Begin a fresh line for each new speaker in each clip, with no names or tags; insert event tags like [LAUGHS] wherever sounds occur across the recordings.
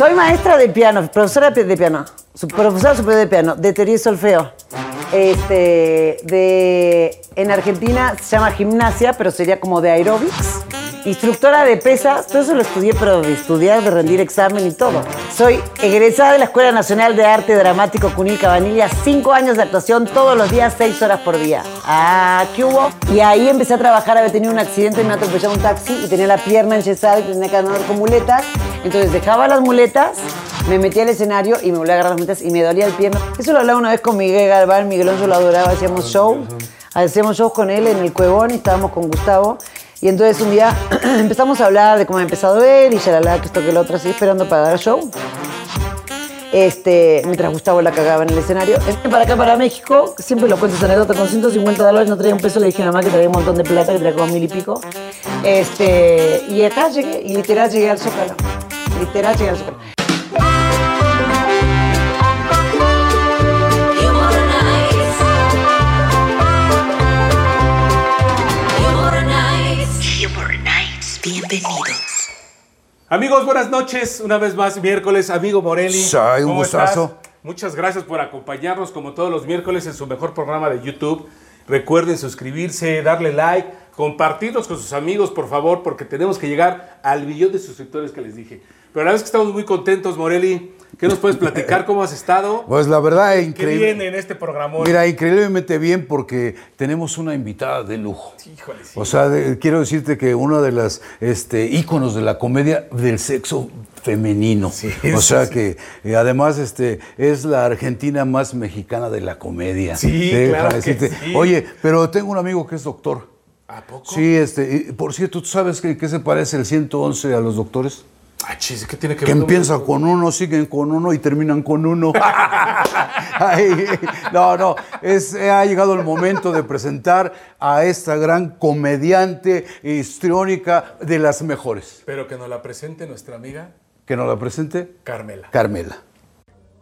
Soy maestra de piano, profesora de piano, profesora superior de piano, de teoría y solfeo. Este, de, en Argentina se llama gimnasia, pero sería como de aeróbics. Instructora de pesas, todo eso lo estudié, pero de estudiar, de rendir examen y todo. Soy egresada de la Escuela Nacional de Arte Dramático Cunil Cabanilla, cinco años de actuación todos los días, seis horas por día. Ah, ¿qué hubo? Y ahí empecé a trabajar, había tenido un accidente, me atropellaba un taxi y tenía la pierna enyesada y tenía que andar con muletas. Entonces dejaba las muletas, me metía al escenario y me volvía a agarrar las muletas y me dolía el pierna. Eso lo hablaba una vez con Miguel Galván, Miguel Onzo lo adoraba, hacíamos show. Hacíamos shows con él en el Cuevón y estábamos con Gustavo. Y entonces un día [CLEARS THROAT] empezamos a hablar de cómo ha empezado él y ya la que esto que lo otro, así esperando para dar show. Este, mientras Gustavo la cagaba en el escenario. Para acá, para México, siempre lo cuento esa anécdota, con 150 dólares no traía un peso, le dije a mamá que traía un montón de plata, que traía como mil y pico. Este, y acá llegué, y literal llegué al Zócalo. Literal llegué al Zócalo.
Amigos, buenas noches. Una vez más, miércoles, amigo Morelli.
Un
¿Cómo
gustazo.
estás? Muchas gracias por acompañarnos como todos los miércoles en su mejor programa de YouTube. Recuerden suscribirse, darle like, compartirnos con sus amigos, por favor, porque tenemos que llegar al millón de suscriptores que les dije. Pero la verdad es que estamos muy contentos, Morelli. ¿Qué nos puedes platicar? ¿Cómo has estado?
Pues la verdad,
¿Qué
increíble.
viene en este programa?
Mira, increíblemente bien porque tenemos una invitada de lujo.
Híjole, sí.
O sea, de- quiero decirte que una de las este, íconos de la comedia del sexo femenino.
Sí,
o
sí,
sea
sí.
que eh, además este, es la Argentina más mexicana de la comedia.
Sí,
Déjame
claro que sí.
Oye, pero tengo un amigo que es doctor.
¿A poco?
Sí, este, y, por cierto, ¿tú sabes que, qué se parece el 111 a los doctores?
Ah, chis, ¿qué tiene que
Que
ver?
empiezan con uno, siguen con uno y terminan con uno. [LAUGHS] Ay, no, no, es, ha llegado el momento de presentar a esta gran comediante histriónica de las mejores.
Pero que nos la presente nuestra amiga
Que nos la presente
Carmela.
Carmela.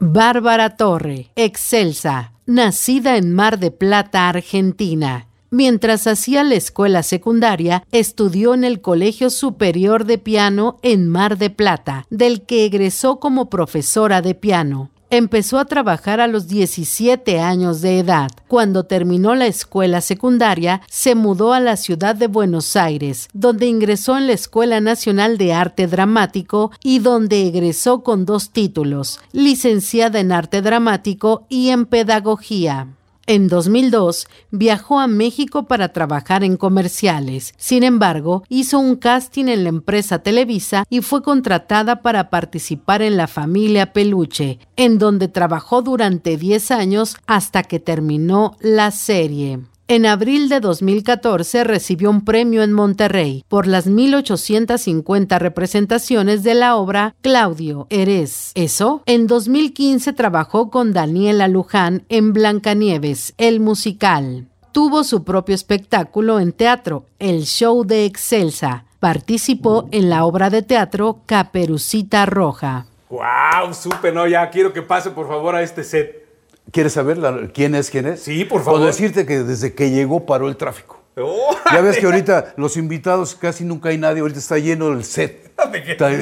Bárbara Torre, excelsa, nacida en Mar de Plata, Argentina. Mientras hacía la escuela secundaria, estudió en el Colegio Superior de Piano en Mar de Plata, del que egresó como profesora de piano. Empezó a trabajar a los 17 años de edad. Cuando terminó la escuela secundaria, se mudó a la ciudad de Buenos Aires, donde ingresó en la Escuela Nacional de Arte Dramático y donde egresó con dos títulos, licenciada en Arte Dramático y en Pedagogía. En 2002 viajó a México para trabajar en comerciales. Sin embargo, hizo un casting en la empresa Televisa y fue contratada para participar en La Familia Peluche, en donde trabajó durante 10 años hasta que terminó la serie. En abril de 2014 recibió un premio en Monterrey por las 1850 representaciones de la obra Claudio, eres eso. En 2015 trabajó con Daniela Luján en Blancanieves, el musical. Tuvo su propio espectáculo en teatro, el show de Excelsa. Participó en la obra de teatro Caperucita Roja.
¡Wow! Supe, no, ya quiero que pase por favor a este set.
¿Quieres saber la- quién es quién es?
Sí, por favor.
Con decirte que desde que llegó paró el tráfico.
Oh,
Ya ves que ahorita los invitados casi nunca hay nadie, ahorita está lleno el set.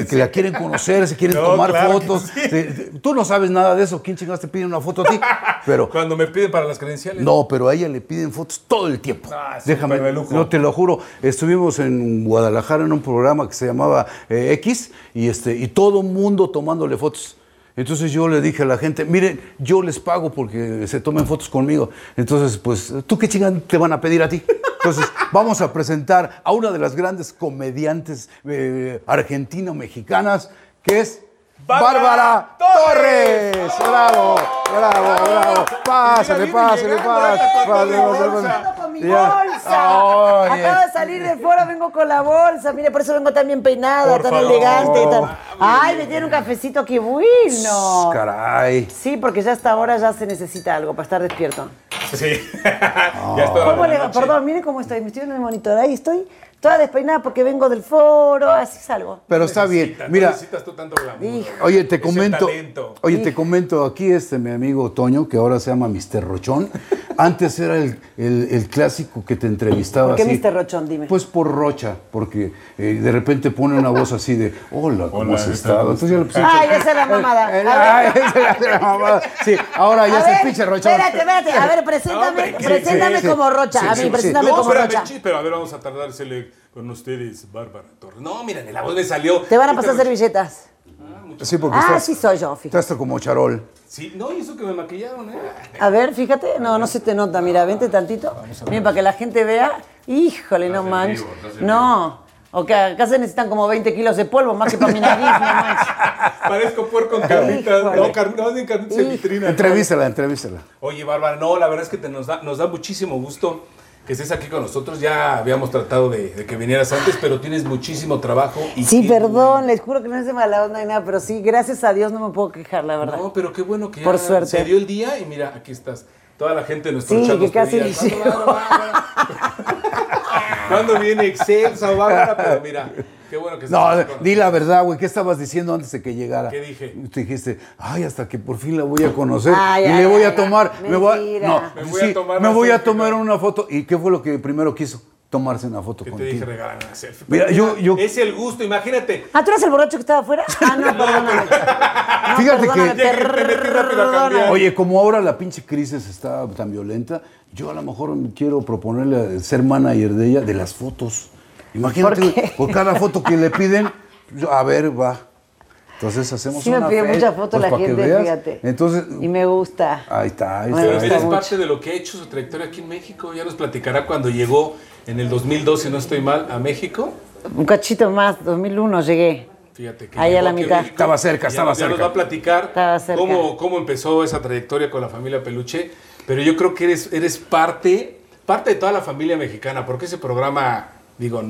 Que la quieren conocer, se quieren
No,
tomar
claro
fotos.
sí.
Tú no sabes nada de eso. ¿Quién chingados te pide una foto a ti? Pero [LAUGHS]
Cuando me piden para las credenciales.
no, pero a ella le piden fotos todo el tiempo.
Ah,
Déjame, no te lo juro. Estuvimos en Guadalajara en un programa que se llamaba eh, X y este y todo mundo tomándole fotos. Entonces yo le dije a la gente, miren, yo les pago porque se tomen fotos conmigo. Entonces, pues, ¿tú qué chingan te van a pedir a ti? Entonces, [LAUGHS] vamos a presentar a una de las grandes comediantes eh, argentino-mexicanas, que es
Bárbara
Bárbara
Torres.
Torres. Bravo, bravo, bravo. Pásale, pásale, pásale.
con
pásale,
mi
pásale,
bolsa.
Oye.
Acabo de salir de fuera, vengo con la bolsa. Mire, por eso vengo tan bien peinada,
Por
tan
favor.
elegante. Tan... Ay, me tiene un cafecito, qué bueno.
Caray.
Sí, porque ya hasta ahora ya se necesita algo para estar despierto.
Sí. [LAUGHS] ya estoy
¿Cómo le va? Perdón, mire cómo estoy. Me estoy en el monitor. Ahí estoy toda despeinada porque vengo del foro. Así salgo.
Pero está bien. Mira,
necesitas tú tanto glamour.
Hijo.
oye, te comento. Oye, te comento aquí este mi amigo Toño, que ahora se llama Mr. Rochón. [LAUGHS] Antes era el, el- el clásico que te entrevistaba
¿Por qué
así.
Mr. Rochón? Dime.
Pues por Rocha, porque eh, de repente pone una voz así de, hola, ¿cómo
Hola,
has
¿qué
estado? Entonces yo le puse...
Ah, ya sé la mamada. [LAUGHS] A
ay,
ver.
esa es la mamada. Sí, ahora ya
A
es el
ver,
pinche Rochón.
Espérate, espérate. A ver, preséntame, preséntame
Sí, sí,
como. Rocha.
Sí,
a
sí,
mí,
sí.
preséntame como Rocha.
pero a ver, vamos a tardársele con ustedes, Bárbara Torres. No, miren, la voz me salió.
Te van a pasar servilletas.
Sí, porque
Ah,
estás,
sí soy yo, fíjate.
estás como charol.
Sí, no, y eso que me maquillaron, ¿eh?
A ver, fíjate. No, no se te nota. Mira, vente tantito. Bien, para que la gente vea. Híjole, no manches. No. O que acá se necesitan como 20 kilos de polvo, más que para mi nariz, no [LAUGHS] manches.
Parezco puerco con carnitas. No, car- no, de carnitas en vitrina.
Entrevístala, entrevístala.
Oye, Bárbara, no, la verdad es que te- nos, da, nos da muchísimo gusto que estés aquí con nosotros. Ya habíamos tratado de, de que vinieras antes, pero tienes muchísimo trabajo. Y
Sí, perdón, les juro que no es de mala onda ni nada, pero sí, gracias a Dios no me puedo quejar, la verdad.
No, pero qué bueno que
Por
ya
suerte.
se dio el día y mira, aquí estás. Toda la gente de nuestro
Sí,
chat
que casi
pedía, "¿Cuándo, Bárbara, Bárbara?" ¿Cuándo viene Excelsa o Bárbara? Pero mira, qué bueno que estás
No, di la verdad, güey. ¿Qué estabas diciendo antes de que llegara?
¿Qué dije?
Te dijiste, ay, hasta que por fin la voy a conocer.
Ay,
y
ay,
le voy a tomar. me voy no,
Me voy a tomar
me
una
voy a tomar una foto. ¿Y qué fue lo que primero quiso? Tomarse una foto
Que te
contigo.
dije regalar una selfie.
Mira, yo- yo-
Es el gusto, imagínate.
Ah, ¿tú eres el borracho que estaba afuera? Ah, no, [LAUGHS] perdóname. No,
Fíjate que-
perdóname,
que
perdóname.
Oye, como ahora la pinche crisis está tan violenta, yo a lo mejor quiero proponerle a ser manager de ella de las fotos. Imagínate,
por
cada foto que le piden, yo, a ver, va. Entonces hacemos
Sí me
una
pide
fe,
muchas fotos
pues,
la
para que
gente,
veas.
fíjate.
Entonces,
Y me gusta.
ahí está, ahí
Me
está.
Pero
gusta
eres
mucho.
parte de lo que ha hecho su trayectoria aquí en México. Ya nos platicará cuando llegó en el 2002, si no estoy mal, a México.
Un cachito más, 2001 llegué.
Fíjate que
Ahí a la mitad.
México.
Estaba cerca, estaba
nos- ya
cerca.
nos va a platicar
Estaba cerca.
Cómo, cómo empezó esa trayectoria con la familia Peluche. Pero yo creo que eres, eres parte, parte de toda la familia mexicana, porque ese programa, digo,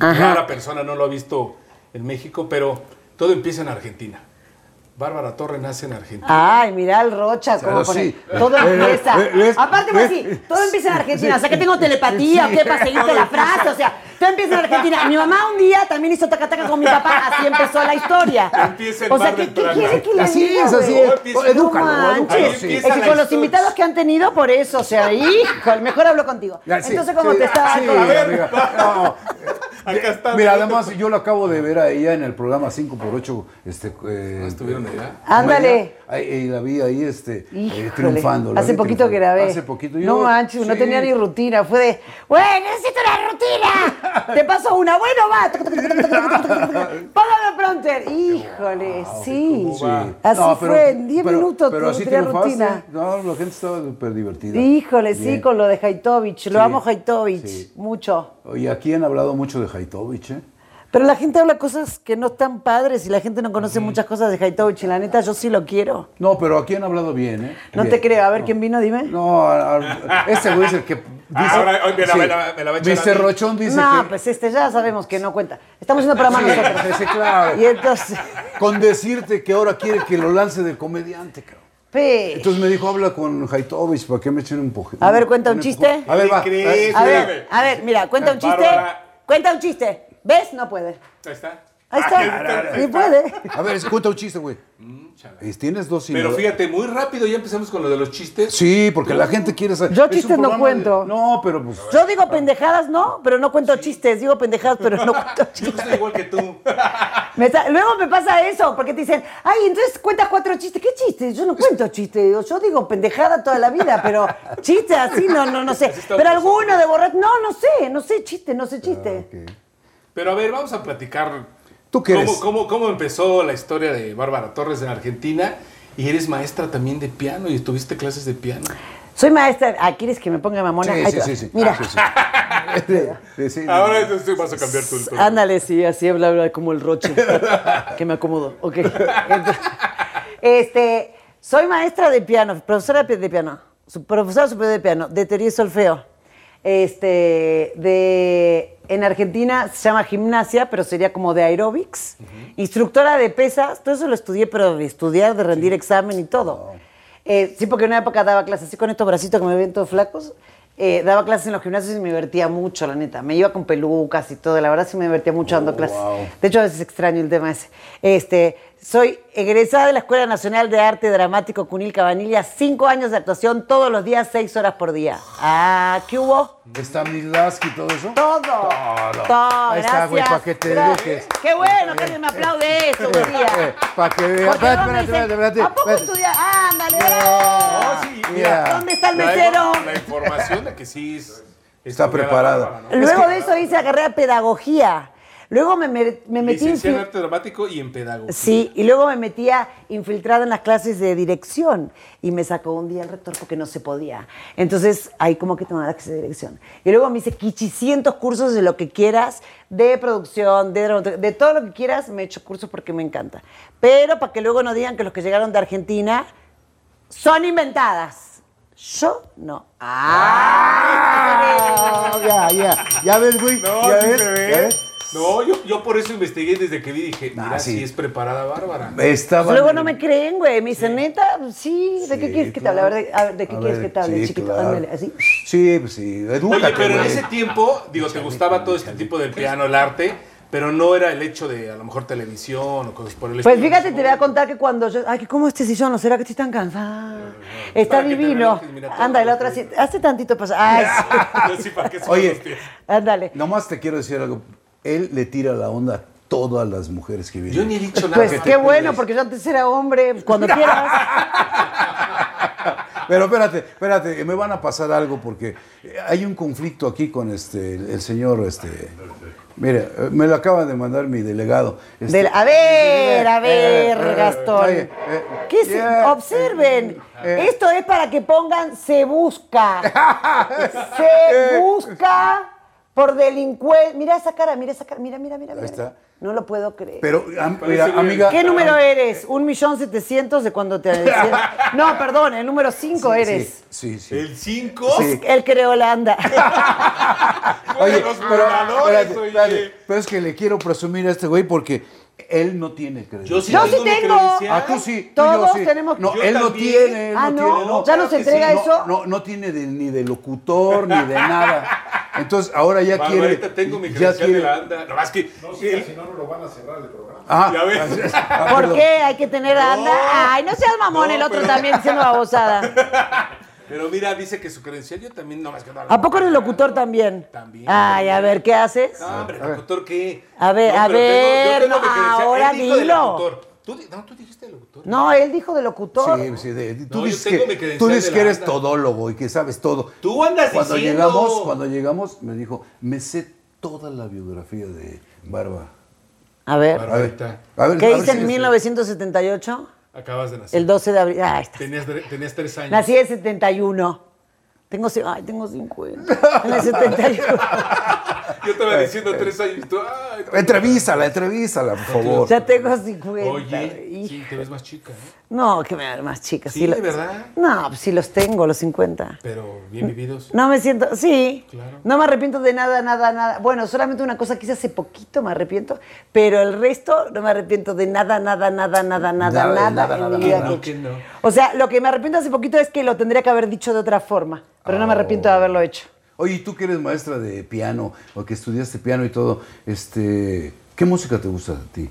Ajá.
rara persona no lo ha visto en México, pero todo empieza en Argentina. Bárbara Torre nace en Argentina.
Ay, mira el Rocha, cómo pone.
sí.
Todo
Eh,
empieza.
eh, ¿ves?
Aparte, pues sí, todo empieza en Argentina. O sea, que tengo telepatía, qué, para seguirte la frase. O sea, todo empieza en Argentina. Mi mamá un día también hizo tacataca con mi papá. Así empezó la historia.
Empieza en
O sea, ¿qué, quiere que le
Así
diga,
es, así es. Edúcalo, edúcalo.
Es que con los invitados que han tenido, por eso, o sea, hijo, mejor hablo contigo. Entonces, como
sí,
te estaba
sí,
contando-
amiga. No,
Acá está.
Mira, además yo lo acabo de ver a ella en el programa 5x8. Este, eh,
¿Estuvieron allá?
Ándale.
Ahí la vi ahí este, eh, triunfando. la
Hace
vi
poquito
triunfando.
grabé.
Hace poquito.
no
Yo-
manches, no
sí.
tenía ni rutina. Fue de, güey, necesito una rutina. [LAUGHS] Te paso una. Bueno, va. [LAUGHS] Póngame pronter. Híjole, sí.
¿cómo va?
Así
No, pero-
fue, en 10
pero-
minutos
Pero
tu-
así
tenía rutina.
No, la gente estaba súper divertida.
Híjole, sí,
Bien.
con lo de Haitovich. Lo
Sí,
amo Haitovich,
sí.
mucho.
Oye, aquí han hablado mucho de Haitovich, ¿eh?
Pero la gente habla cosas que no están padres y la gente no conoce muchas cosas de Haitovich. Y la neta, yo sí lo quiero.
No, pero aquí han hablado bien, ¿eh?
No
Bien.
te creo. A ver, ¿quién vino? Dime.
No, a- a- ese güey es el que dice... [LAUGHS]
ahora, hoy me la-
Sí.
me la- me la va a echar a
Mr.
mí.
Rochón dice
no,
que...
pues este ya sabemos que no cuenta. Estamos haciendo programa
Sí,
nosotros.
sí, sí, claro.
Y entonces,
Con decirte que ahora quiere que lo lance de comediante, cabrón. Entonces me dijo, habla con Haitovich para que me echen un poquito.
A ver, cuenta un chiste.
A ver, va.
A ver, a ver, mira, cuenta un chiste.
Bárbara.
Cuenta un chiste. ¿Ves? No puede.
Ahí está.
Ahí está. Sí puede.
A ver, cuenta un chiste, güey. Y Tienes dos
Pero fíjate, muy rápido ya empezamos con lo de los chistes.
Sí, porque la gente quiere saber.
Yo chistes no cuento.
de- No, pero pues.
Yo digo pendejadas, no, pero no cuento chistes. Digo pendejadas, pero no [LAUGHS] cuento
Yo
chistes.
estoy igual que tú. [LAUGHS]
Me Luego me pasa eso, porque te dicen, ay, entonces cuentas cuatro chistes. ¿Qué chistes? Yo no cuento chistes. Yo digo pendejada toda la vida, pero [LAUGHS] chistes así, no, no, no sé. Pero alguno de borracho, no, no sé, no sé chiste, no sé chiste.
Ok.
Pero a ver, vamos a platicar.
¿Tú qué eres?
cómo, cómo, cómo empezó la historia de Bárbara Torres en Argentina? Y eres maestra también de piano y tuviste clases de piano.
Soy maestra. Ah, ¿quieres que me ponga mamona?
Sí,
Ahí
sí, sí, sí.
Mira,
Ah, sí, sí. Sí, sí.
Ahora entonces vas a cambiar tu. tu-
ándale, sí, así habla habla como el roche. que me acomodo. Ok. Entonces, este, soy maestra de piano, profesora de piano, profesora superior de piano, de teoría y solfeo. Este, de, en Argentina se llama gimnasia, pero sería como de aeróbics. Instructora de pesas, todo eso lo estudié, pero de estudiar, de rendir examen y todo. Eh, sí, porque en una época daba clases así con estos bracitos que me ven todos flacos. eh, daba clases en los gimnasios y me divertía mucho, la neta. Me iba con pelucas y todo, la verdad sí me divertía mucho dando
Oh,
clases.
wow.
De hecho, a veces extraño el tema ese. Este, soy egresada de la Escuela Nacional de Arte Dramático Cunil Cabanilla, cinco años de actuación todos los días, seis horas por día. Ah, ¿qué hubo?
Stanislavski y todo eso.
Todo. Todo.
Ahí está, güey,
gracias.
pa' que te eduques.
Qué bueno que alguien me aplaude eso un día.
Para que veas. Espérate, espérate, espérate,
¿A poco estudias? Ándale,
sí,
mira.
¿Dónde está el mesero?
La información de que sí es-
Está preparada.
Luego de eso hice la carrera de pedagogía. Luego me, me- me metí
Licenciada en arte dramático y en pedagogía.
Sí, y luego me metía infiltrada en las clases de dirección y me sacó un día el rector porque no se podía. Entonces, ahí como que tomaba la clase de dirección. Y luego me hice quichicientos cursos de lo que quieras, de producción, de dramaturgia, de todo lo que quieras, me he hecho cursos porque me encanta. Pero para que luego no digan que los que llegaron de Argentina son inventadas. Yo no.
Ah, [LAUGHS] ya, ya. Ya ves, güey.
No,
ya
sí
ves.
No, yo, yo por eso investigué desde que vi, dije, mira,
Ah, sí.
sí. es preparada Bárbara.
Estaba.
Luego no me creen, güey. Me dicen, neta, sí, ¿de qué quieres que te hable? A ver, de, a ver, ¿de qué
A
quieres
ver,
que te hable,
sí,
chiquito?
claro.
Ándale, así.
Sí, pues sí. Edúcate,
Oye, pero en ese tiempo, digo, te gustaba todo este tipo del piano, el arte, pero no era el hecho de a lo mejor televisión o cosas por el
Pues
estilo.
fíjate, te voy a contar que cuando yo. Ay, que ¿cómo este sillón? ¿No será que estoy tan cansada? Está
que
divino. Anda, la otra
que-
sí. Hace tantito pasa. Ay, sí. [LAUGHS]
Yo sí, ¿para qué se
Oye.
los pies?
Ándale.
Nomás te quiero decir algo. Él le tira la onda a todas las mujeres que vienen.
Yo ni he dicho nada.
Pues qué
te
bueno, porque yo antes era hombre. pues, Cuando [LAUGHS] quieras.
Pero espérate, espérate, me van a pasar algo porque hay un conflicto aquí con este el señor este Mire, eh, me lo acaba de mandar mi delegado. Este,
Del- a ver, a
eh,
ver,
eh,
Gastón.
eh,
¿Qué se-
yeah,
observen.
eh,
Esto es para que pongan se busca. [LAUGHS] se busca por delincuente. Mira esa cara, mira esa cara. Mira, mira, mira. mira.
está.
No lo puedo creer.
Pero, am- mira, amiga.
¿Qué número eres? ¿Un millón setecientos de cuando te decían? [LAUGHS] No, perdón, el número cinco eres.
Sí, sí.
¿El 5?
Sí.
Él creó Holanda. [LAUGHS]
Oye,
los
pero, espérate,
oye.
espérate. Pero es que le quiero presumir a este güey porque él no tiene crédito.
Yo sí
Yo sí
tengo credencial.
Ah, tú sí. tú y yo
Todos
sí.
tenemos-
No,
Yo
él no
también.
tiene. él
Ah,
no,
¿no?
tiene. No,
¿Ya nos
que
entrega
no,
eso?
No, no tiene de- ni de locutor ni de [LAUGHS] nada. Entonces ahora ya quiere.
Barbarita, tengo mi
ya
credencial
quiere.
de la ANDA. No, más que... el-
Ah,
Ya ves. [LAUGHS]
ah,
¿Por
perdón.
qué? Hay que tener anda. Ay, no seas mamón,
No,
el otro
pero-
también diciendo babosada. [LAUGHS]
Pero mira, dice que su credencial yo también, no más que no.
¿A poco eres locutor también?
También.
Ay, a ver, ¿qué haces?
No, hombre, locutor, ¿qué?
A ver,
No,
a
pero tengo- yo
ver,
tengo
no,
mi credencial.
ahora
Él dijo de
dilo.
locutor. Tú, no, tú dijiste de locutor.
No, él dijo de locutor.
Sí, sí, de- tú
No, yo
dices,
tengo mi
que,
credencial
tú dices
de
que eres todólogo y que sabes todo.
Tú andas
cuando
diciendo.
llegamos, cuando llegamos, me dijo, me sé toda la biografía de Barba.
A ver,
A ver,
Barbarita,
a ver,
¿qué
a ver
hice
si-
en 1978?
Acabas de nacer.
El 12 de abril. Ah, está.
Tenías, tenías tres años.
Nací en 71. Tengo, ay, tengo 50. En el 71. [LAUGHS]
Yo estaba diciendo tres años. y Tú, ay,
Entrevístala, entrevístala, por favor.
Ya tengo 50.
Oye,
Hijo.
sí, te ves más chica, ¿eh?
No, que me dan más chicas.
Sí,
lo-
¿de verdad?
No, pues sí los tengo, los 50.
Pero bien vividos.
No me siento, sí,
Claro.
no me arrepiento de nada, nada, nada. Bueno, solamente una cosa que hice hace poquito me arrepiento, pero el resto no me arrepiento de nada, nada, nada, nada, nada,
Nada,
nada,
nada,
en
nada,
mi vida
nada.
que he
No, que
hecho.
no.
O sea, lo que me arrepiento hace poquito es que lo tendría que haber dicho de otra forma, pero no me arrepiento de haberlo hecho.
Oye, ¿y tú que eres maestra de piano o que estudiaste piano y todo, este, ¿qué música te gusta a ti?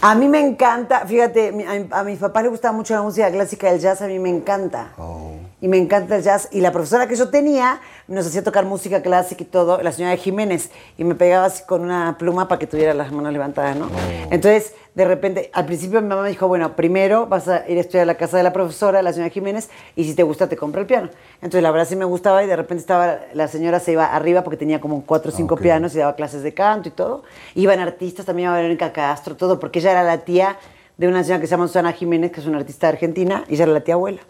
A mí me encanta, fíjate, a, mi- a mis papás les gustaba mucho la música clásica, el jazz a mí me encanta.
Oh.
Y me encanta el jazz. Y la profesora que yo tenía nos hacía tocar música clásica y todo, la señora Jiménez, y me pegaba así con una pluma para que tuviera las manos levantadas, ¿no? Entonces, de repente, al principio mi mamá me dijo, bueno, primero vas a ir a estudiar a la casa de la profesora, la señora Jiménez, y si te gusta te compro el piano. Entonces, la verdad sí me gustaba y de repente estaba, la señora se iba arriba porque tenía como cuatro o cinco
ok.
pianos y daba clases de canto y todo. Iban artistas, también iba Verónica Castro, todo, porque ella era la tía de una señora que se llama Susana Jiménez, que es una artista argentina, y ella era la tía abuela.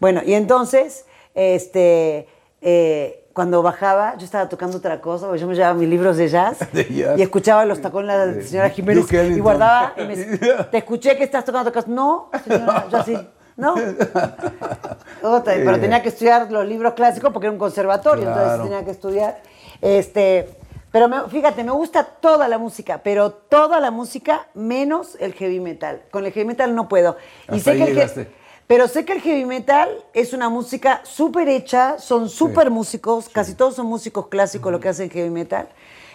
Bueno, y entonces, este, eh, cuando bajaba, yo estaba tocando otra cosa, yo me llevaba mis libros de jazz, [LAUGHS]
De jazz.
y escuchaba los tacones de la señora Jiménez y guardaba, y me [LAUGHS] decía, te escuché que estás tocando cosa. No, señora, yo así, no. [LAUGHS] Otra, pero tenía que estudiar los libros clásicos porque era un conservatorio,
Claro.
entonces tenía que estudiar. Este, pero me- fíjate, me gusta toda la música, pero toda la música menos el heavy metal. Con el heavy metal no puedo. Y
Hasta
sé
ahí
que el. Pero sé que el heavy metal es una música súper hecha, son súper músicos, casi todos son músicos clásicos lo que hacen heavy metal,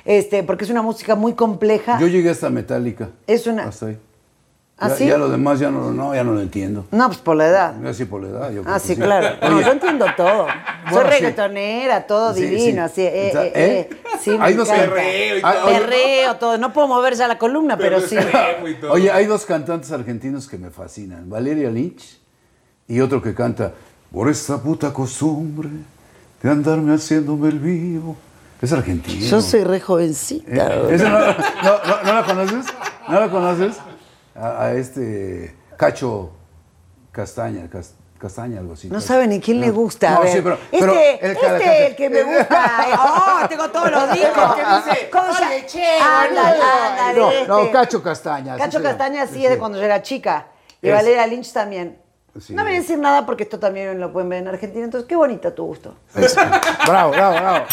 este, porque es una música muy compleja.
Yo llegué hasta Metallica.
Es una-
Hasta ahí.
¿Ah,
ya,
sí?
ya lo demás ya no, no, ya no lo entiendo.
No, pues por la edad.
Así por la edad. yo creo
Ah, sí, claro. [LAUGHS] No, yo entiendo todo. Soy
Bueno, sí.
reggaetonera, todo
Sí,
divino,
sí.
así. Eh, eh,
¿eh?
eh. Sí, me
Hay dos
perreo y todo.
oye,
Perreo, todo. No puedo mover ya la columna, pero, sí.
extremo y todo.
Oye, hay dos cantantes argentinos que me fascinan. Valeria Lynch y otro que canta Por esa puta costumbre de andarme haciéndome el vivo. Es argentino.
Yo soy re jovencita.
Eh, ¿ese no, no- no- no la conoces? ¿No la conoces? A, a este Cacho Castaña, Cas- Castaña, algo así.
No sabe ni quién le gusta. a
No,
ver.
sí, pero- pero
este,
el
este, el que me gusta. Oh, tengo todos los [LAUGHS] ¿Cómo se
"Oye, che,
Ándale,
boludo".
ándale,
No,
este.
no, Cacho Castaña.
Cacho
llama.
Castaña sí, es de cuando yo era chica. Y
Es-
Valeria Lynch también.
Sí.
No me voy a decir nada porque esto también lo pueden ver en Argentina. Entonces, qué bonita tu gusto.
Bravo, bravo, bravo.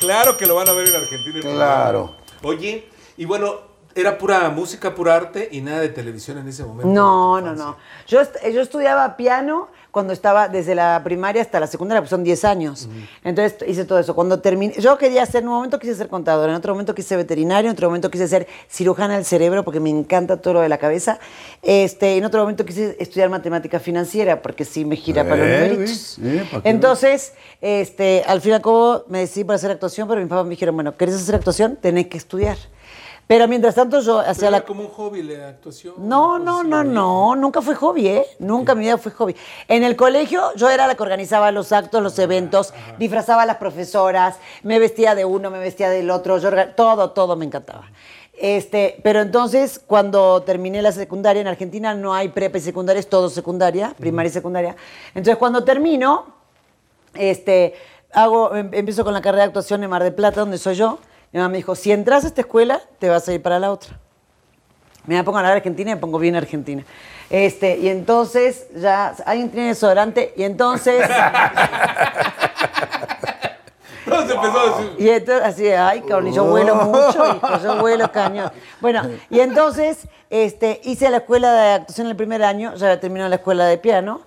Claro que lo van a ver en Argentina.
Claro.
programa. Oye, y bueno, era pura música, pura arte y nada de televisión en ese momento.
No, no, no. Yo, yo estudiaba piano cuando estaba desde la primaria hasta la secundaria, pues son 10 años. Entonces hice todo eso. Cuando terminé, yo quería ser, en un momento quise ser contadora, en otro momento quise ser veterinario, en otro momento quise ser cirujana del cerebro porque me encanta todo lo de la cabeza. Este, en otro momento quise estudiar matemática financiera porque sí me gira para los
Eh,
numeritos.
eh, ¿pa' qué?
Entonces, este, al fin y al cabo me decidí por hacer actuación, pero mis papás me dijeron, bueno, ¿querés hacer actuación? Tenés que estudiar. Pero mientras tanto yo hacía la...
como un hobby la actuación.
No, no, no, no, nunca fue hobby, ¿eh? Nunca mi vida fue hobby. En el colegio yo era la que organizaba los actos, los eventos, disfrazaba a las profesoras, me vestía de uno, me vestía del otro, yo orga- todo, todo me encantaba. Este, pero entonces cuando terminé la secundaria en Argentina no hay prepa y secundaria, es todo secundaria, primaria y secundaria. Entonces cuando termino, este, hago, em- empiezo con la carrera de actuación en Mar del Plata, donde soy yo. Mi mamá me dijo, si entras a esta escuela, te vas a ir para la otra. Me pongo a la Argentina y me pongo bien Argentina. Este, y entonces ya alguien tiene desodorante y entonces [LAUGHS]
No, se empezó a decir.
y entonces así, ay, cabrón, y yo vuelo [LAUGHS] mucho, hijo, yo vuelo cañón. Bueno, y entonces este, hice la escuela de actuación el primer año, ya había terminado la escuela de piano,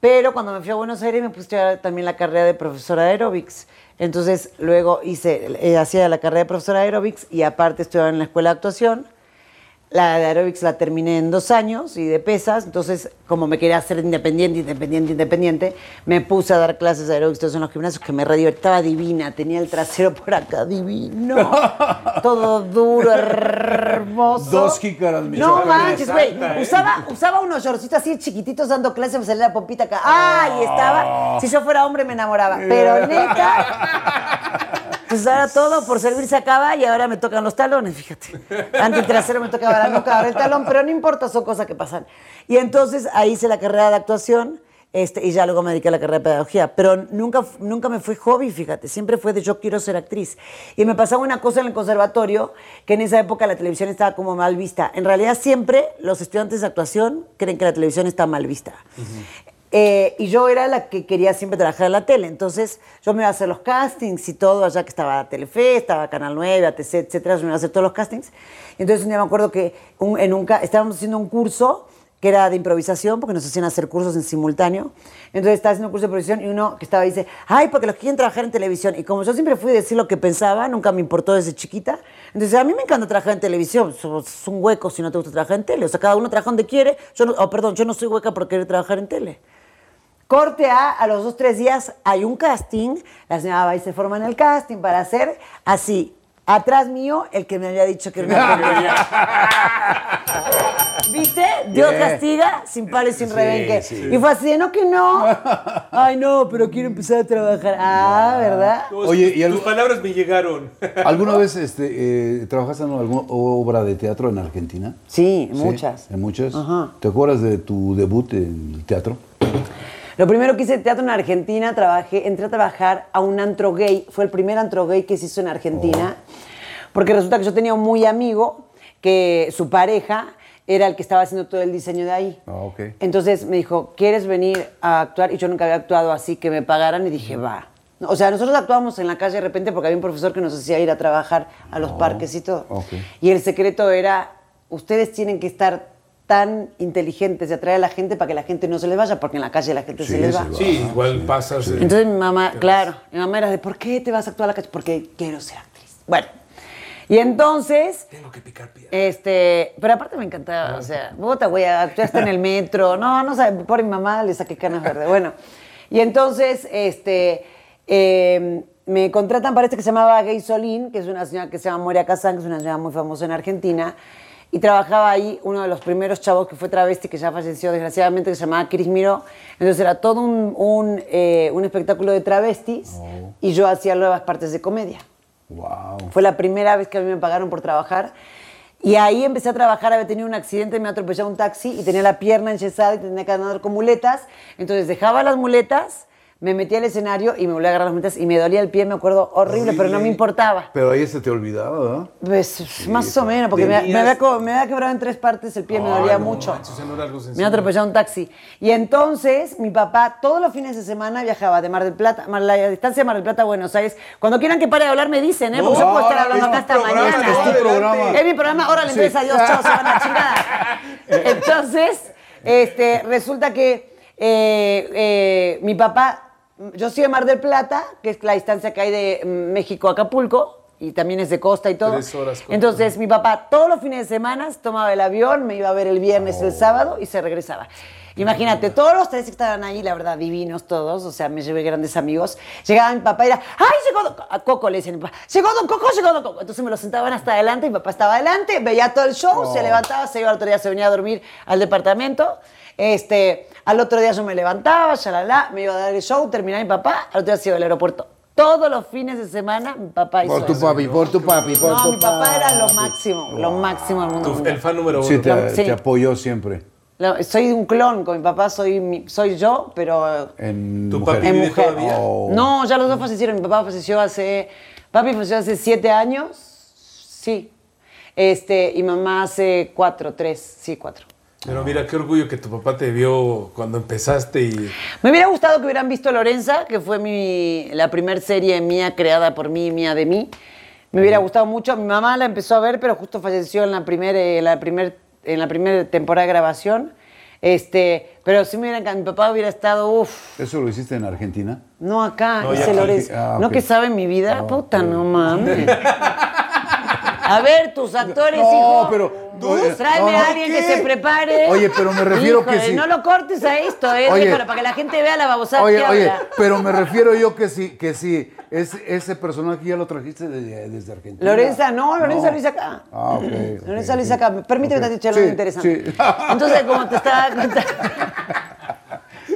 pero cuando me fui a Buenos Aires me puse también la carrera de profesora de aerobics. Entonces luego hice, eh, hacía la carrera de profesora de aerobics y aparte estudiaba en la escuela de actuación. La de aerobics la terminé en dos años y de pesas, entonces como me quería hacer independiente, independiente, independiente, me puse a dar clases de aerobics todos en los gimnasios que me re divertía, estaba divina, tenía el trasero [LAUGHS] por acá divino, [LAUGHS] todo duro, hermoso.
Dos jícaras, mi
No manches, güey, usaba, usaba unos shortcitos así chiquititos dando clases, me salía la pompita acá, ¡ay! estaba, si yo fuera hombre me enamoraba, pero [LAUGHS] neta... Pues ahora todo por servir se acaba y ahora me tocan los talones, fíjate. Antes el trasero me tocaba la nuca, ahora el talón, pero no importa, son cosas que pasan. Y entonces ahí hice la carrera de actuación este, y ya luego me dediqué a la carrera de pedagogía. Pero nunca, nunca me fue hobby, fíjate, siempre fue de yo quiero ser actriz. Y me pasaba una cosa en el conservatorio, que en esa época la televisión estaba como mal vista. En realidad siempre los estudiantes de actuación creen que la televisión está mal vista. Eh, y yo era la que quería siempre trabajar en la tele. Entonces, yo me iba a hacer los castings y todo, allá que estaba Telefe, estaba Canal 9, ATC, etcétera. Yo me iba a hacer todos los castings. Entonces, un día me acuerdo que un- en un, estábamos haciendo un curso que era de improvisación, porque nos hacían hacer cursos en simultáneo. Entonces, estaba haciendo un curso de improvisación y uno que estaba dice, ay, porque los quieren trabajar en televisión. Y como yo siempre fui a decir lo que pensaba, nunca me importó desde chiquita. Entonces, a mí me encanta trabajar en televisión. Es un hueco si no te gusta trabajar en tele. O sea, cada uno trabaja donde quiere. Yo no, oh, perdón, yo no soy hueca por querer trabajar en tele. Corte A, a los dos, tres días hay un casting, la señora va y se forma en el casting para hacer así. Atrás mío, el que me había dicho que era una [LAUGHS] ¿Viste? Dios castiga sin y sin
Sí,
rebenque.
sí.
Y fue así de, no que no. [LAUGHS] Ay, no, pero quiero empezar a trabajar. Ah, ¿verdad?
Oye, ¿y
tus palabras me llegaron. [LAUGHS]
¿Alguna vez este, eh, trabajaste en alguna obra de teatro en Argentina?
Sí,
Sí,
muchas.
¿En muchas?
Ajá.
¿Te acuerdas de tu debut en el teatro?
Lo primero que hice teatro en Argentina, trabajé, entré a trabajar a un antro gay. Fue el primer antro gay que se hizo en Argentina. Porque resulta que yo tenía un muy amigo que su pareja era el que estaba haciendo todo el diseño de ahí.
Ah, ok.
Entonces me dijo, ¿quieres venir a actuar? Y yo nunca había actuado así, que me pagaran. Y dije, va. O sea, nosotros actuábamos en la calle de repente porque había un profesor que nos hacía ir a trabajar a los parques y todo.
ok.
Y el secreto era, ustedes tienen que estar tan inteligentes de atraer a la gente para que la gente no se les vaya, porque en la calle la gente
Sí,
se les va.
Sí, igual pasas. eh,
Entonces mi mamá, claro, mi mamá era de, ¿por qué te vas a actuar a la calle? Porque quiero ser actriz. Bueno, y entonces,
Tengo que picar piedra.
este, pero aparte me encantaba, o sea, bota, güey, actuaste en el metro, no, no sabe, por mi mamá le saqué canas verdes, bueno. Y entonces, este, eh, me contratan para este que se llamaba Gay Solín, que es una señora que se llama Moria Kazan, que es una señora muy famosa en Argentina, y trabajaba ahí uno de los primeros chavos que fue travesti, que ya falleció desgraciadamente, que se llamaba Chris Miró. Entonces era todo un, un, eh, un espectáculo de travestis, y yo hacía nuevas partes de comedia.
Wow.
Fue la primera vez que a mí me pagaron por trabajar. Y ahí empecé a trabajar, había tenido un accidente, me atropellaba un taxi y tenía la pierna enyesada y tenía que andar con muletas. Entonces dejaba las muletas, me metía al escenario y me volvía a agarrar las muletas y me dolía el pie, me acuerdo, horrible, pero no me importaba.
Pero ahí se te olvidaba, ¿verdad?
Pues más o menos, porque me, me había, me había quebrado en tres partes el pie, me dolía mucho.
no era algo
Me atropellado un taxi. Y entonces mi papá todos los fines de semana viajaba de Mar del Plata, Mar- la distancia de Mar del Plata a Buenos Aires. Cuando quieran que pare de hablar me dicen, ¿eh? Porque yo puedo estar
No,
hablando
es
acá hasta
programa,
mañana.
es tu programa.
Es mi programa, ahora le
Sí.
empieza adiós, chao, se van a chingada. [LAUGHS] Entonces, este, resulta que eh, eh, mi papá, yo soy de Mar del Plata, que es la distancia que hay de mm, México a Acapulco, y también es de costa y todo.
Tres horas con-
Entonces, mi papá todos los fines de semana tomaba el avión, me iba a ver el viernes, el sábado y se regresaba. Imagínate, todos los tres que estaban ahí, la verdad, divinos todos, o sea, me llevé grandes amigos. Llegaba mi papá y era, ¡ay, llegó Don Co-". A Coco le decían, mi papá, llegó Don Coco, llegó Don Coco. Entonces me lo sentaban hasta adelante, mi papá estaba adelante, veía todo el show, se levantaba, se iba al otro día, se venía a dormir al departamento. Este, al otro día yo me levantaba, shalala, me iba a dar el show, terminaba mi papá, al otro día se iba al aeropuerto. Todos los fines de semana mi papá hizo
Por tu
eso.
papi, por tu papi, por
No,
tu
mi papá era lo máximo, lo máximo del mundo.
Tu- el fan número uno.
Sí, te,
Sí.
te apoyó siempre.
Lo- Soy un clon, con mi papá soy, mi- soy yo, pero
En
¿Tu
mujer.
papi
en
vive
mujer.
todavía?
Oh.
No, ya los dos fallecieron. Mi papá falleció hace. Papi falleció hace siete años. Sí. Este, y mamá hace cuatro, tres, sí, cuatro.
Pero mira, qué orgullo que tu papá te vio cuando empezaste y...
Me hubiera gustado que hubieran visto Lorenza, que fue mi, la primera serie mía creada por mí, mía de mí. Me hubiera gustado mucho. Mi mamá la empezó a ver, pero justo falleció en la primera la primer, en la primera temporada de grabación. Este, pero sí me hubiera encantado. Mi papá hubiera estado, uff,
¿Eso lo hiciste en Argentina?
no acá,
No.
Lorenza.
Ah,
¿No que sabe mi vida?
No,
Puta, no mames. [LAUGHS] A ver, tus actores,
No,
hijo.
pero-
Tú, tráeme
no, no,
a alguien que se prepare.
Oye, pero me refiero que
Híjole,
sí.
No lo cortes a esto, eh,
Oye.
déjalo, para que la gente vea la babosada
Oye,
que
oye,
habla.
pero me refiero yo que sí, que sí, ese, ese personaje ya lo trajiste de- desde Argentina.
Lorenza, no, Lorenza lo hice acá.
Ah, ok.
Lorenza
ok,
lo hice acá. Permíteme
Ok.
tantito, algo
Sí,
interesante.
Sí.
Entonces, como te estaba contando. [LAUGHS]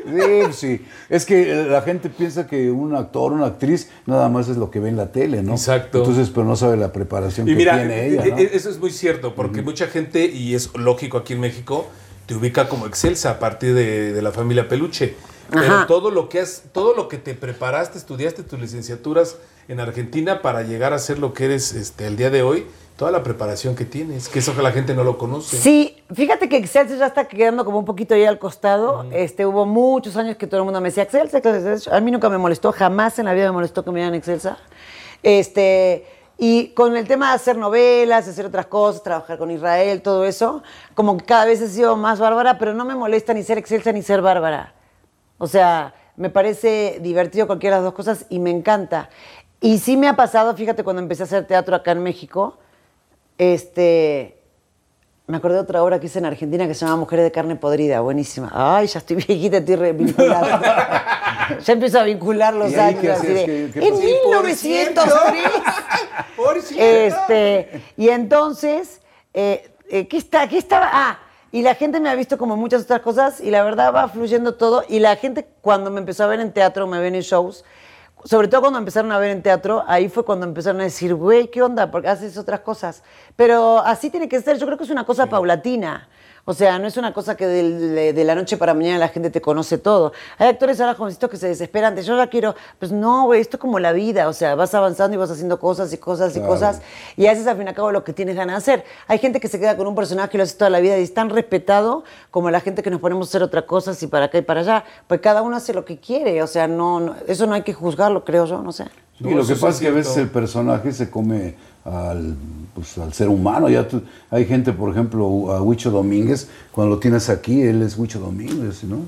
Sí, sí. Es que la gente piensa que un actor, una actriz, nada más es lo que ve en la tele, ¿no?
Exacto.
Entonces, pero no sabe la preparación
Y
que
mira,
tiene ella,
e-
¿no?
e- eso es muy cierto, porque mucha gente, y es lógico aquí en México, te ubica como excelsa a partir de, de la familia Peluche. Pero
Ajá.
todo lo que has, todo lo que te preparaste, estudiaste tus licenciaturas en Argentina para llegar a ser lo que eres este, el día de hoy, toda la preparación que tienes, que eso que la gente no lo conoce.
Sí, fíjate que Excelsior ya está quedando como un poquito ahí al costado. Este, hubo muchos años que todo el mundo me decía Excelsior, Excelsior". A mí nunca me molestó, jamás en la vida me molestó que me digan Excelsa. Este, y con el tema de hacer novelas, hacer otras cosas, trabajar con Israel, todo eso, como que cada vez he sido más bárbara, pero no me molesta ni ser Excelsa ni ser bárbara. O sea, me parece divertido cualquiera de las dos cosas y me encanta. Y sí me ha pasado, fíjate, cuando empecé a hacer teatro acá en México, este, me acordé de otra obra que hice en Argentina que se llama Mujeres de carne podrida, buenísima. Ay, ya estoy [LAUGHS] viejita, estoy vinculada. [LAUGHS] ya empiezo a vincular los
¿Y
años. en
pasó?
1903.
Por cierto.
Este, y entonces, eh, eh, ¿qué, está, ¿qué estaba? Ah, y la gente me ha visto como muchas otras cosas y la verdad va fluyendo todo. Y la gente cuando me empezó a ver en teatro, me ven en shows, sobre todo cuando empezaron a ver en teatro, ahí fue cuando empezaron a decir, güey, ¿qué onda? Porque haces otras cosas. Pero así tiene que ser, yo creo que es una cosa paulatina. O sea, no es una cosa que de, de la noche para mañana la gente te conoce todo. Hay actores ahora jovencitos que se desesperan, de, yo ya quiero, pues no, güey, esto es como la vida, o sea, vas avanzando y vas haciendo cosas y cosas y
Claro.
cosas y haces al fin y al cabo lo que tienes ganas de hacer. Hay gente que se queda con un personaje y lo hace toda la vida y es tan respetado como la gente que nos ponemos a hacer otra cosa, y para acá y para allá. Pues cada uno hace lo que quiere, o sea, no, no- eso no hay que juzgarlo, creo yo, no sé.
Y lo que pasa
es
que a veces el personaje se come al, pues, al ser humano. Ya tú- hay gente, por ejemplo, a Huicho Domínguez, cuando lo tienes aquí, él es Huicho Domínguez, ¿no?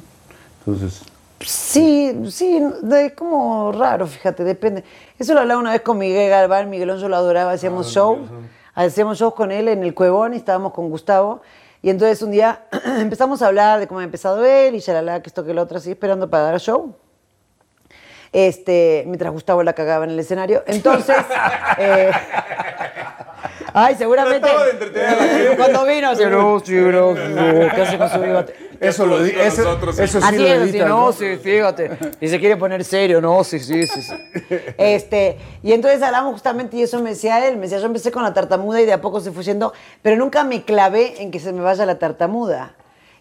Entonces,
Sí, sí, es como raro, fíjate, depende. Eso lo hablaba una vez con Miguel Galván, Miguelón yo lo adoraba, hacíamos show, hacíamos shows con él en el Cuevón y estábamos con Gustavo. Y entonces un día [CLEARS THROAT] empezamos a hablar de cómo ha empezado él y la que esto, que lo otro, así esperando para dar show. Este, mientras Gustavo la cagaba en el escenario. Entonces, [LAUGHS] eh, ay, seguramente.
De.
Cuando vino, así, no, sí, no, no, ¿qué hace con su bigote?
eso lo di- eso,
nosotros,
eso sí
Así
lo
es, no,
¿no?
sí, fíjate. Y se quiere poner serio, no, sí, sí, sí, sí. Este, y entonces hablamos justamente y eso me decía él, me decía, yo empecé con la tartamuda y de a poco se fue yendo, pero nunca me clavé en que se me vaya la tartamuda.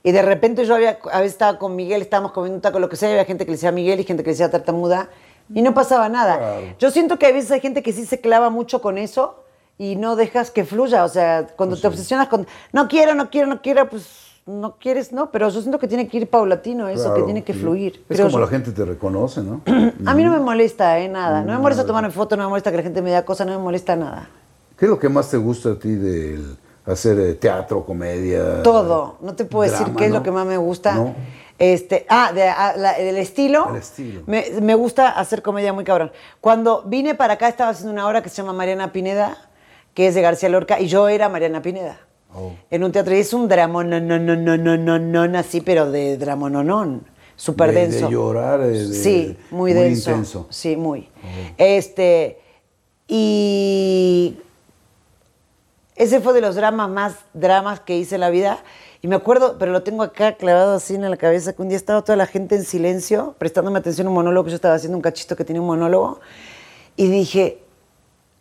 Y de repente yo había, a veces estaba con Miguel, estábamos comiendo un taco, lo que sea, y había gente que le decía Miguel y gente que le decía tartamuda, y no pasaba nada.
Claro.
Yo siento que a veces hay gente que sí se clava mucho con eso y no dejas que fluya. O sea, cuando
Pues
te obsesionas con no quiero, no quiero, no quiero, pues no quieres, no. Pero yo siento que tiene que ir paulatino eso, que tiene que fluir.
Es como
yo.
la gente te reconoce, ¿no? [CLEARS THROAT]
A mí no me molesta, ¿eh? Nada. No me molesta tomarme fotos, no me molesta que la gente me dé cosas, no me molesta nada.
¿Qué es lo que más te gusta a ti del hacer eh, teatro, comedia?
Todo. No te puedo decir qué es
¿no?
lo que más me gusta.
No.
Este, ah, de- ah, la- el estilo.
El estilo.
Me, me gusta hacer comedia muy cabrón. Cuando vine para acá estaba haciendo una obra que se llama Mariana Pineda, que es de García Lorca, y yo era Mariana Pineda.
Oh.
En un teatro, y es un drama, no, no, no, no, no, no, no, así, pero de no, súper
De- de
denso.
llorar, de- de-
sí, muy,
muy
denso.
intenso. Oh.
Sí, muy. Este, y ese fue de los dramas más dramas que hice en la vida. Y me acuerdo, pero lo tengo acá clavado así en la cabeza, que un día estaba toda la gente en silencio, prestándome atención a un monólogo que yo estaba haciendo, un cachito que tenía un monólogo. Y dije,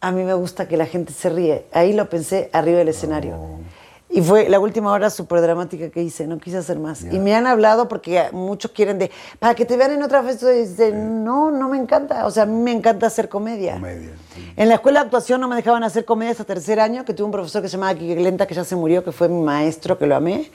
a mí me gusta que la gente se ríe. Ahí lo pensé arriba del escenario. Y fue la última hora súper dramática que hice, no quise hacer más. Y me han hablado porque muchos quieren de, para que te vean en otra fiesta, y dice, no, no me encanta. O sea, a mí me encanta hacer comedia.
Comedia, sí.
En la escuela de actuación no me dejaban hacer comedia hasta tercer año, que tuve un profesor que se llamaba Glenta, que ya se murió, que fue mi maestro, que lo amé.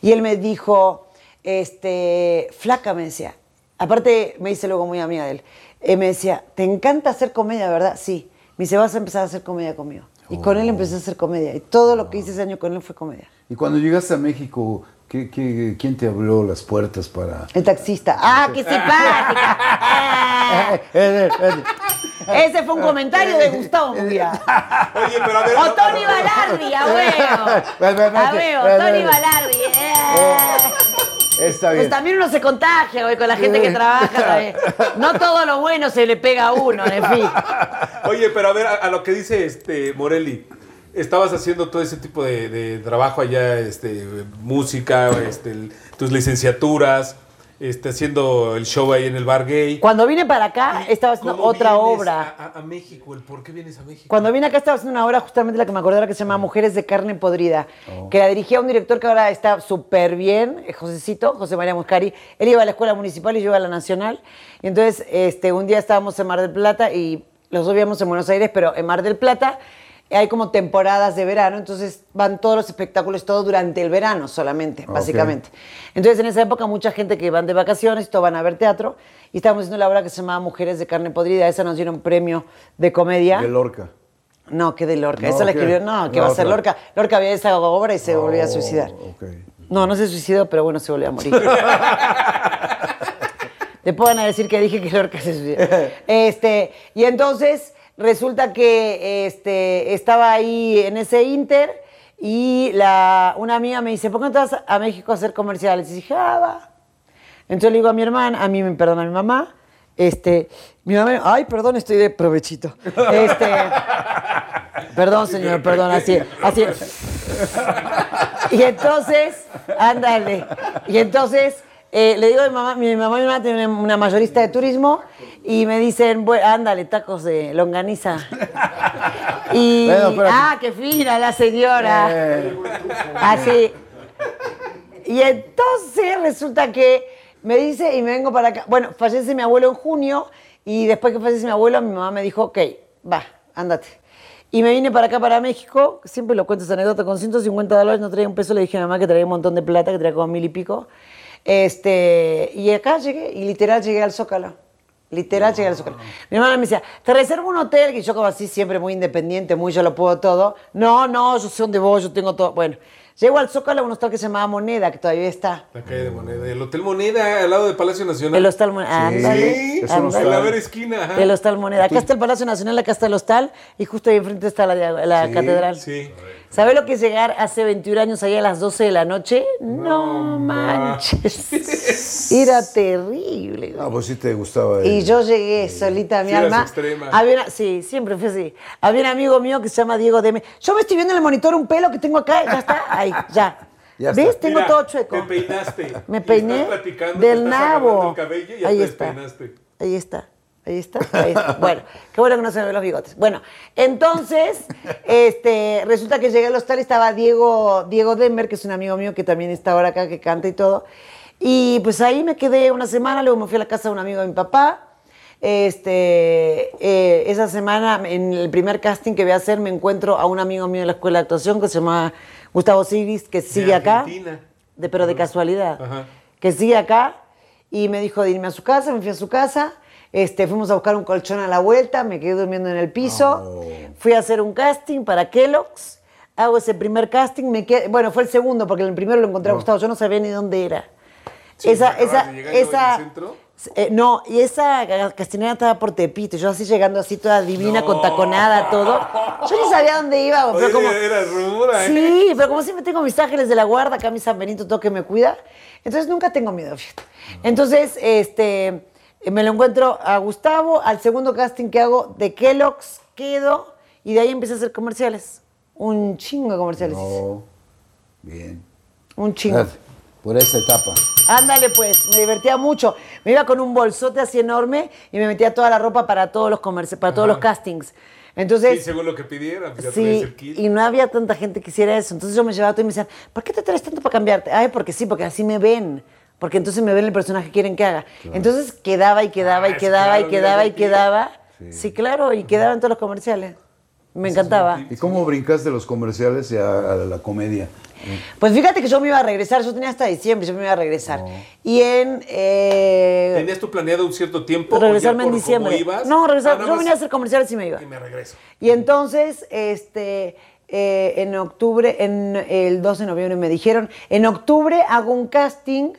Y él me dijo, este, flaca, me decía. Aparte, me hice luego muy amiga de él. Eh, me decía, ¿te encanta hacer comedia, verdad? Sí. Me dice, vas a empezar a hacer comedia conmigo. Y con él empecé a hacer comedia. Y todo lo que hice ese año con él fue comedia.
Y cuando llegaste a México, ¿qué, qué- quién te abrió las puertas para...?
El taxista. ¡Ah, qué simpática! Ah. [LAUGHS] Ese fue un comentario de Gustavo Munguía.
Oye, pero a ver.
O Tony Balardi, a huevo. A huevo, Tony Balardi. Pues también uno se contagia, güey, con la gente que trabaja. No todo lo bueno se le pega a uno, en fin.
Oye, pero a ver, a, a lo que dice este Morelli, estabas haciendo todo ese tipo de, de trabajo allá, este, música, este, el- tus licenciaturas, este, haciendo el show ahí en el bar gay.
Cuando vine para acá, estaba haciendo
¿Cómo
otra obra.
A, a- México, el por qué vienes a México.
Cuando vine acá estaba haciendo una obra justamente la que me acordaba que se llama Mujeres de Carne Podrida, que la dirigía un director que ahora está súper bien, eh, Josecito, José María Muscari. Él iba a la escuela municipal y yo iba a la nacional. Y entonces este, un día estábamos en Mar del Plata y los dos vivíamos en Buenos Aires, pero en Mar del Plata hay como temporadas de verano, entonces van todos los espectáculos, todo durante el verano solamente, básicamente. Entonces en esa época mucha gente que van de vacaciones, todos van a ver teatro, y estábamos haciendo la obra que se llamaba Mujeres de Carne Podrida, esa nos dieron premio de comedia.
De Lorca.
No, que de Lorca.
No,
Esa la escribió. No, que va a ser. Lorca. Lorca había esa obra y se volvió a suicidar.
Oh, ok.
No, no se suicidó, pero bueno, se volvió a morir. [LAUGHS] Van a decir que dije que Lorca se suicidó. [LAUGHS] Este, y entonces resulta que este, estaba ahí en ese inter y la, una amiga me dice, ¿por qué no te vas a México a hacer comerciales? Y dije, ah, va. Entonces le digo a mi hermana, a mí, perdón, a mi mamá, este, mi mamá, ay, perdón, estoy de provechito. Este, [LAUGHS] perdón, señor, perdón, así, así. Y entonces, ándale. Y entonces eh, le digo a mi mamá, mi mamá y mi mamá tienen una mayorista de turismo y me dicen, "Bue- ándale, tacos de longaniza. [LAUGHS] Y,
Bueno,
ah, qué fina la señora.
Eh,
Así. Y entonces resulta que me dice y me vengo para acá. Bueno, fallece mi abuelo en junio y después que fallece mi abuelo, mi mamá me dijo, ok, va, ándate. Y me vine para acá, para México, siempre lo cuento esa anécdota, con 150 dólares no traía un peso, le dije a mi mamá que traía un montón de plata, que traía como mil y pico. Este, y acá llegué, y literal llegué al Zócalo. Literal, llegué al Zócalo. Mi hermana me decía, te reservo un hotel, y yo como así, siempre muy independiente, muy yo lo puedo todo. No, no, yo sé dónde voy, yo tengo todo. Bueno, llego al Zócalo a un hostal que se llamaba Moneda, que todavía está.
La calle de Moneda. El Hotel Moneda, al lado del Palacio Nacional.
El hostal Moneda. ándale,
Sí,
es un
ándale.
en la vera esquina. ajá.
El hostal Moneda. Acá está el Palacio Nacional, acá está el hostal, y justo ahí enfrente está la, la
Sí,
catedral.
Sí.
¿Sabes lo que es llegar hace 21 años ahí a las 12 de la noche? No, manches. Era terrible.
Ah, pues sí te gustaba. el-
Y yo llegué solita a mi
eras
alma. Había una- sí, siempre fue así. Había un amigo mío que se llama Diego Deme. Yo me estoy viendo en el monitor un pelo que tengo acá. Ya está. Ahí, ya.
Ya está.
¿Ves? Tengo
Mira,
todo chueco.
Te peinaste.
Me peiné
estás platicando, te
del
estás
nabo.
el cabello y ya
Ahí
te
está. Ahí está. Ahí está. Ahí está. [LAUGHS] Bueno, qué bueno que no se me ven los bigotes. Bueno, entonces, este, resulta que llegué al hostal y estaba Diego, Diego Denver, que es un amigo mío que también está ahora acá, que canta y todo. Y pues ahí me quedé una semana, luego me fui a la casa de un amigo de mi papá. Este, eh, esa semana, en el primer casting que voy a hacer, me encuentro a un amigo mío de la escuela de actuación que se llama Gustavo Sigris, que sigue acá.
Argentina.
De, pero de casualidad.
Ajá.
Que sigue acá. Y me dijo de irme a su casa, me fui a su casa. Este, fuimos a buscar un colchón a la vuelta, me quedé durmiendo en el piso. Fui a hacer un casting para Kellogg's. Hago ese primer casting, me quedé- bueno, fue el segundo, porque en el primero lo encontré a Gustavo, yo no sabía ni dónde era. esa,
acabas
esa, esa,
¿En el centro?
eh, no, y esa ca- castinera estaba por Tepito, yo así llegando así toda divina,
No.
con taconada, todo. Yo ni sabía dónde iba,
Oye,
pero como...
eras ruda, ¿eh?
Sí, pero como siempre tengo mis ángeles de la guarda, acá mi San Benito, todo que me cuida, entonces nunca tengo miedo, fíjate. Entonces, este, me lo encuentro a Gustavo, al segundo casting que hago de Kellogg's, quedo, y de ahí empecé a hacer comerciales. Un chingo de comerciales.
No. Bien.
Un chingo.
Gracias Por esa etapa.
Ándale pues, me divertía mucho. Me iba con un bolsote así enorme y me metía toda la ropa para todos los comerci- para todos los castings. Entonces,
Sí, según lo que pidieran. pues
Sí,
el kit.
y no había tanta gente que hiciera eso. Entonces yo me llevaba todo y me decían, ¿por qué te traes tanto para cambiarte? Ay, porque sí, porque así me ven. Porque entonces me ven el personaje que quieren que haga. Entonces quedaba y quedaba
Ah,
y
es
quedaba
claro,
y quedaba y quedaba. Sí. claro, y quedaba en todos los comerciales. Me encantaba.
¿Y cómo brincaste de los comerciales y a, a la comedia?
Pues fíjate que yo me iba a regresar, yo tenía hasta diciembre, yo me iba a regresar. Y en... eh,
¿Tenías tú planeado un cierto tiempo?
regresarme en diciembre.
ibas?
No, regresar,
Ah,
yo venía a hacer comerciales y me iba.
Y me regreso.
Y entonces, este, eh, en octubre, en el 12 de noviembre me dijeron, en octubre hago un casting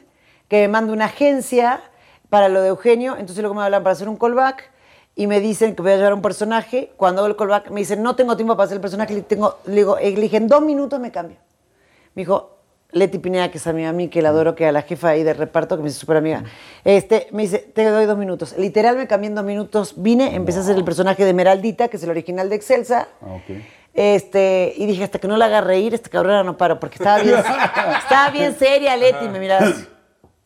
que me manda una agencia para lo de Eugenio, entonces luego me hablan para hacer un callback y me dicen que voy a llevar un personaje. Cuando hago el callback me dicen, no tengo tiempo para hacer el personaje, le, tengo, le digo, eh, le dije, en dos minutos me cambio. Me dijo, Leti Pineda, que es amiga mí, que la adoro, que a la jefa ahí de reparto, que me dice súper amiga, este, me dice, te doy dos minutos. Literal, me cambié en dos minutos, vine, empecé a hacer el personaje de Meraldita, que es el original de Excelsa.
Ah, ok.
Este, y dije, hasta que no la haga reír, esta cabrona no paro, porque estaba bien, [LAUGHS] estaba bien seria, Leti, me miraba así.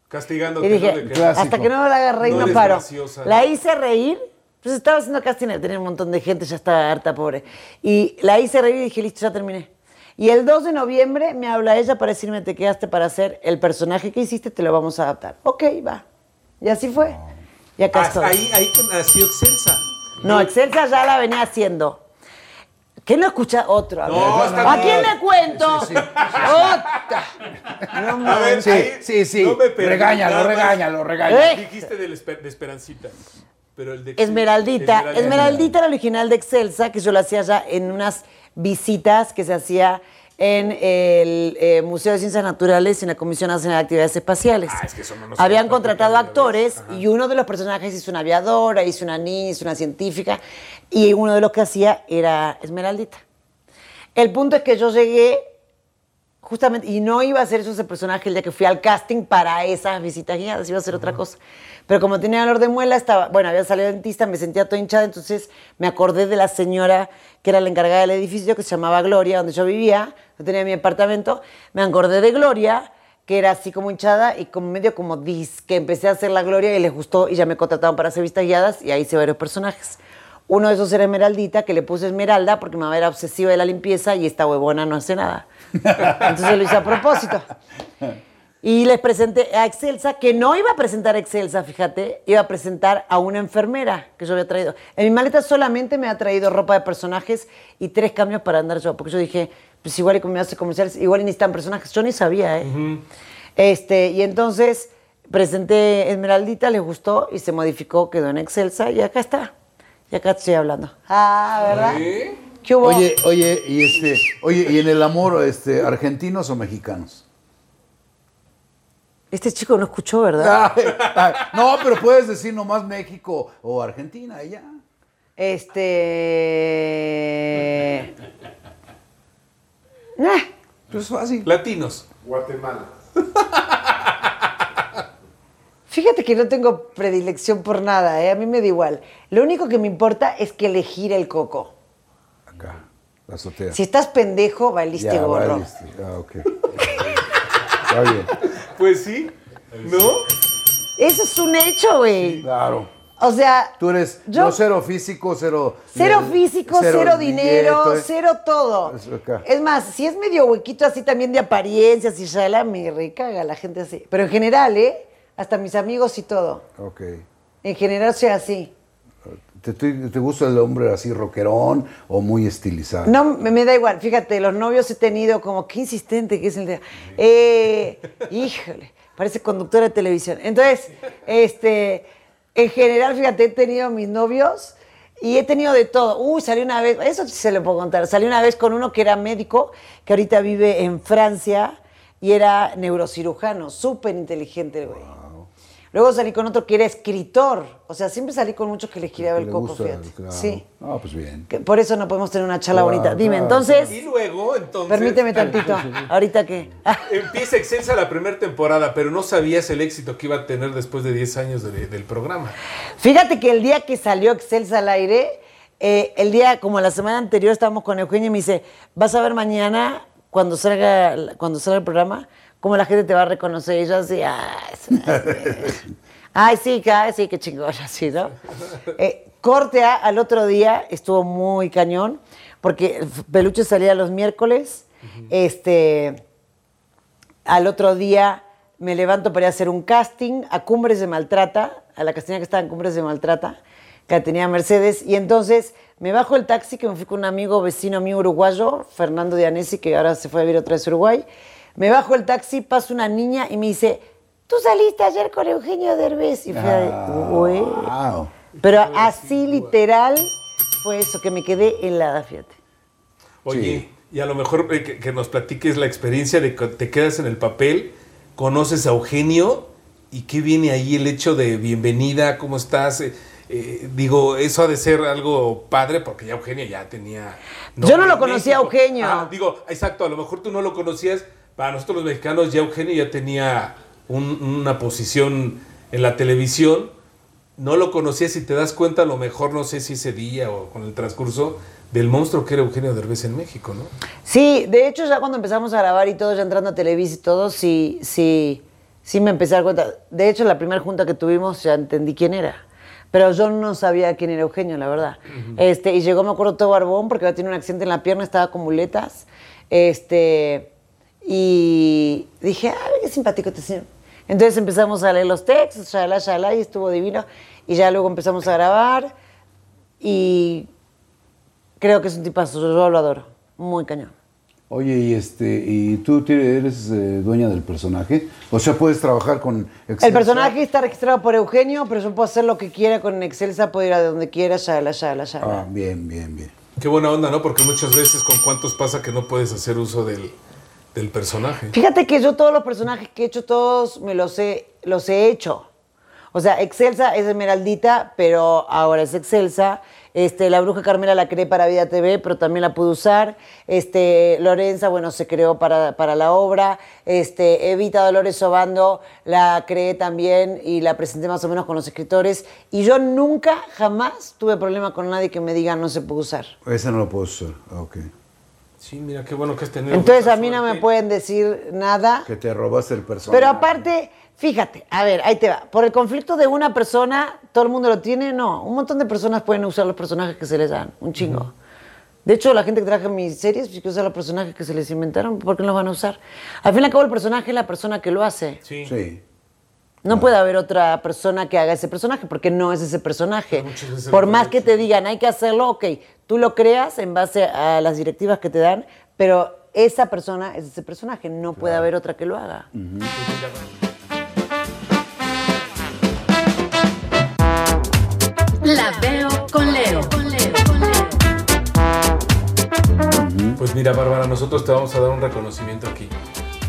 Castigándote.
Y
¿no?
dije,
De que-
Clásico.
hasta que no la haga reír,
No
no, paro.
graciosa.
La hice reír, pues estaba haciendo casting, tenía un montón de gente, ya estaba harta, pobre. Y la hice reír y dije, listo, ya terminé. Y el 2 de noviembre me habla ella para decirme, te quedaste para hacer el personaje que hiciste, te lo vamos a adaptar. Ok, va. Y así fue. Y acá
Ah,
estoy.
ahí, ahí que nació Excelsa.
No, Excelsa ya la venía haciendo. ¿Qué no escucha otro? A.
No,
¿A quién le cuento? Otra. No
A ver, ahí
Sí, sí.
no me perdí,
regáñalo, regáñalo, regáñalo.
Eh.
Dijiste esper- de Esperancita. Pero el de
Esmeraldita. Esmeraldita era original de Excelsa, que yo lo hacía ya en unas visitas que se hacía en el eh, Museo de Ciencias Naturales y en la Comisión Nacional de Actividades Espaciales.
Ah, es que eso no nos
Habían contratado actores y uno de los personajes hizo una aviadora, hizo una niña, hizo una científica y uno de los que hacía era Esmeraldita. El punto es que yo llegué justamente, y no iba a hacer eso ese personaje el día que fui al casting para esas visitas guiadas, iba a hacer otra cosa. Pero como tenía dolor de muela, estaba, bueno, había salido dentista, me sentía toda hinchada, entonces me acordé de la señora que era la encargada del edificio, que se llamaba Gloria, donde yo vivía, yo tenía mi apartamento, me acordé de Gloria, que era así como hinchada y como medio como dis, que empecé a hacer la Gloria y les gustó y ya me contrataron para hacer vistas guiadas y ahí hice varios personajes. Uno de esos era Esmeraldita, que le puse Esmeralda porque mi mamá era obsesiva de la limpieza y esta huevona no hace nada. Entonces lo hice a propósito. Y les presenté a Excelsa, que no iba a presentar a Excelsa, fíjate, iba a presentar a una enfermera que yo había traído. En mi maleta solamente me ha traído ropa de personajes y tres cambios para andar yo, porque yo dije, pues igual y como me hace comerciales, igual y necesitan personajes. Yo ni sabía, ¿eh? Este, y entonces presenté Esmeraldita, le gustó y se modificó, quedó en Excelsa y acá está. Y acá estoy hablando. Ah, ¿verdad? ¿Qué hubo?
Oye, oye, y este, oye, y en el amor, este, ¿argentinos o mexicanos?
Este chico no escuchó, ¿verdad? [LAUGHS]
Ay, ay, no, pero puedes decir nomás México o Argentina, y ya.
Este. [LAUGHS] Ah,
Pues fácil.
Latinos. Guatemala. [LAUGHS]
Fíjate que no tengo predilección por nada, ¿eh? a mí me da igual. Lo único que me importa es que le gire el coco.
Acá, la azotea.
Si estás pendejo, valiste
Ya,
gorro.
valiste. Ah, ok. Está bien.
Pues sí, ¿no?
Eso es un hecho, güey.
Claro.
O sea,
Tú eres
Yo-
no cero físico, cero.
cero físico, cero, dinero,
billete.
cero todo.
Eso acá.
Es más, si es medio huequito así también de apariencias y shala, me recaga la gente así. Pero en general, ¿eh? Hasta mis amigos y todo.
Ok.
En general soy así.
¿Te, te, te gusta el hombre así rockerón o muy estilizado?
No, me, me da igual. Fíjate, los novios he tenido como, qué insistente que es el de... Eh, híjole, parece conductora de televisión. Entonces, este, en general, fíjate, he tenido mis novios y he tenido de todo. Uy, salí una vez, eso sí se lo puedo contar. Salí una vez con uno que era médico, que ahorita vive en Francia y era neurocirujano, súper inteligente el güey. Luego salí con otro que era escritor. O sea, siempre salí con muchos que les giraba
¿Te
el
le
coco,
gusta?
fíjate.
Claro.
Sí.
Ah, pues bien.
Que por eso no podemos tener una charla
Claro,
bonita. Dime,
claro.
entonces,
Y luego, entonces.
permíteme tantito. [LAUGHS] ¿Ahorita qué? Ah, [LAUGHS]
Empieza Excelsa la primera temporada, pero no sabías el éxito que iba a tener después de 10 años de- del programa.
Fíjate que el día que salió Excelsa al aire, eh, el día, como la semana anterior, estábamos con Eugenio y me dice, vas a ver mañana, cuando salga, cuando salga el programa, cómo la gente te va a reconocer. Y yo así, ay, sí, ay, sí, ay, sí, qué chingón, [LAUGHS] así, ¿no? Eh, corte A, al otro día, estuvo muy cañón, porque Peluche salía los miércoles, este al otro día me levanto para ir a hacer un casting a Cumbres de Maltrata, a la castina que estaba en Cumbres de Maltrata, que la tenía Mercedes, y entonces me bajo el taxi, que me fui con un amigo vecino mío uruguayo, Fernando Dianesi, que ahora se fue a vivir otra vez a Uruguay, me bajo el taxi, pasa una niña y me dice, tú saliste ayer con Eugenio Derbez, y fue "Güey".
Wow.
Pero así literal fue eso, que me quedé helada, fíjate.
Oye, y a lo mejor eh, que, que nos platiques la experiencia de que te quedas en el papel, conoces a Eugenio y qué viene ahí el hecho de bienvenida, ¿cómo estás? Eh, eh, digo, eso ha de ser algo padre porque ya Eugenio ya tenía...
Yo no lo conocía a. Eugenio.
Ah, digo, exacto, a lo mejor tú no lo conocías, para nosotros los mexicanos ya Eugenio ya tenía un- una posición en la televisión, no lo conocías y te das cuenta a lo mejor, no sé si ese día o con el transcurso, del monstruo que era Eugenio Derbez en México, ¿no?
Sí, de hecho ya cuando empezamos a grabar y todo, ya entrando a Televisa y todo, sí, sí, sí me empecé a dar cuenta. De hecho, la primera junta que tuvimos ya entendí quién era. Pero yo no sabía quién era Eugenio, la verdad. este, y llegó, me acuerdo, todo barbón porque había tenido un accidente en la pierna, estaba con muletas. Este, y dije, ay, qué simpático este señor. Entonces empezamos a leer los textos, shalá, shalá, y estuvo divino. Y ya luego empezamos a grabar. Y creo que es un tipazo, yo lo adoro. Muy cañón.
Oye, y este, ¿y tú eres eh, dueña del personaje? O sea, puedes trabajar con Excelsa?
El personaje está registrado por Eugenio, pero yo puedo hacer lo que quiera con Excelsa, puedo ir a donde quiera, shala, shala, shala.
Ah, bien, bien, bien.
Qué buena onda, ¿no? Porque muchas veces con cuántos pasa que no puedes hacer uso del, del personaje.
Fíjate que yo todos los personajes que he hecho, todos me los he, los he hecho. O sea, Excelsa es Esmeraldita, pero ahora es Excelsa. Este, la bruja Carmela la creé para Vida TV, pero también la pude usar. Este, Lorenza, bueno, se creó para, para la obra. Este, Evita Dolores Obando la creé también y la presenté más o menos con los escritores. Y yo nunca, jamás tuve problema con nadie que me diga no se puede usar.
Ese no lo puedo usar. Ok.
Sí, mira, qué bueno que has tenido.
Entonces a mí no me pueden decir nada.
Que te robaste el personaje.
Pero aparte, fíjate, a ver, ahí te va. Por el conflicto de una persona, todo el mundo lo tiene, no. Un montón de personas pueden usar los personajes que se les dan, un chingo. De hecho, la gente que trabaja en mis series, pues, que usa los personajes que se les inventaron, ¿por qué no los van a usar? Al fin y al cabo, el personaje es la persona que lo hace.
Sí.
Sí.
No, puede haber otra persona que haga ese personaje, porque no es ese personaje. Por más que te digan, hay que hacerlo, ok, tú lo creas en base a las directivas que te dan, pero esa persona es ese personaje, no puede haber otra que lo haga. La veo con Leo.
Pues mira, Bárbara, nosotros te vamos a dar un reconocimiento aquí.